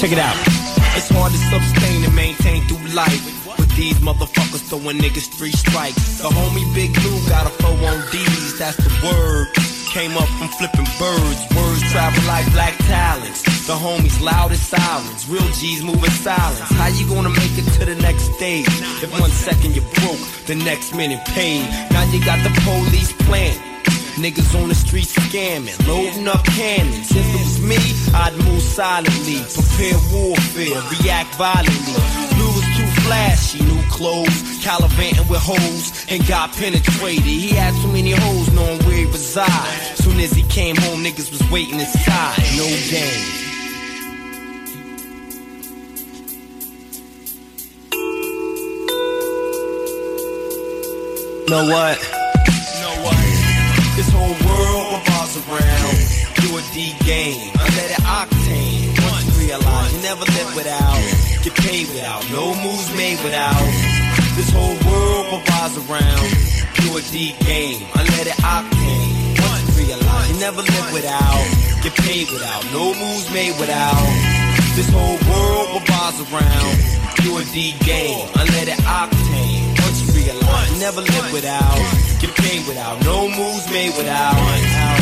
Check it out. It's hard to sustain and maintain through life. With these motherfuckers throwing niggas three strikes. The homie Big Blue got a four on D's, that's the word. Came up from flipping birds. Words travel like black talents. The homies loud as silence. Real G's moving silence. How you gonna make it to the next stage? If one second you broke, the next minute paid. Now you got the police playing. Niggas on the street scamming, loading up cannons. If it was me, I'd move silently, prepare warfare, react violently. Blue was too flashy, new clothes, calivanting with hoes, and got penetrated. He had too many hoes knowing where he reside. Soon as he came home, niggas was waiting inside. No game. Know what? This whole world revolves around pure D game, unleaded octane. Once you realize you never live without, get paid without, no moves made without. This whole world revolves around pure D game, unleaded octane. Once you realize you never live without, get paid without, no moves made without. This whole world revolves around pure D game, unleaded octane. Once you realize never live without, get paid without, no moves made without.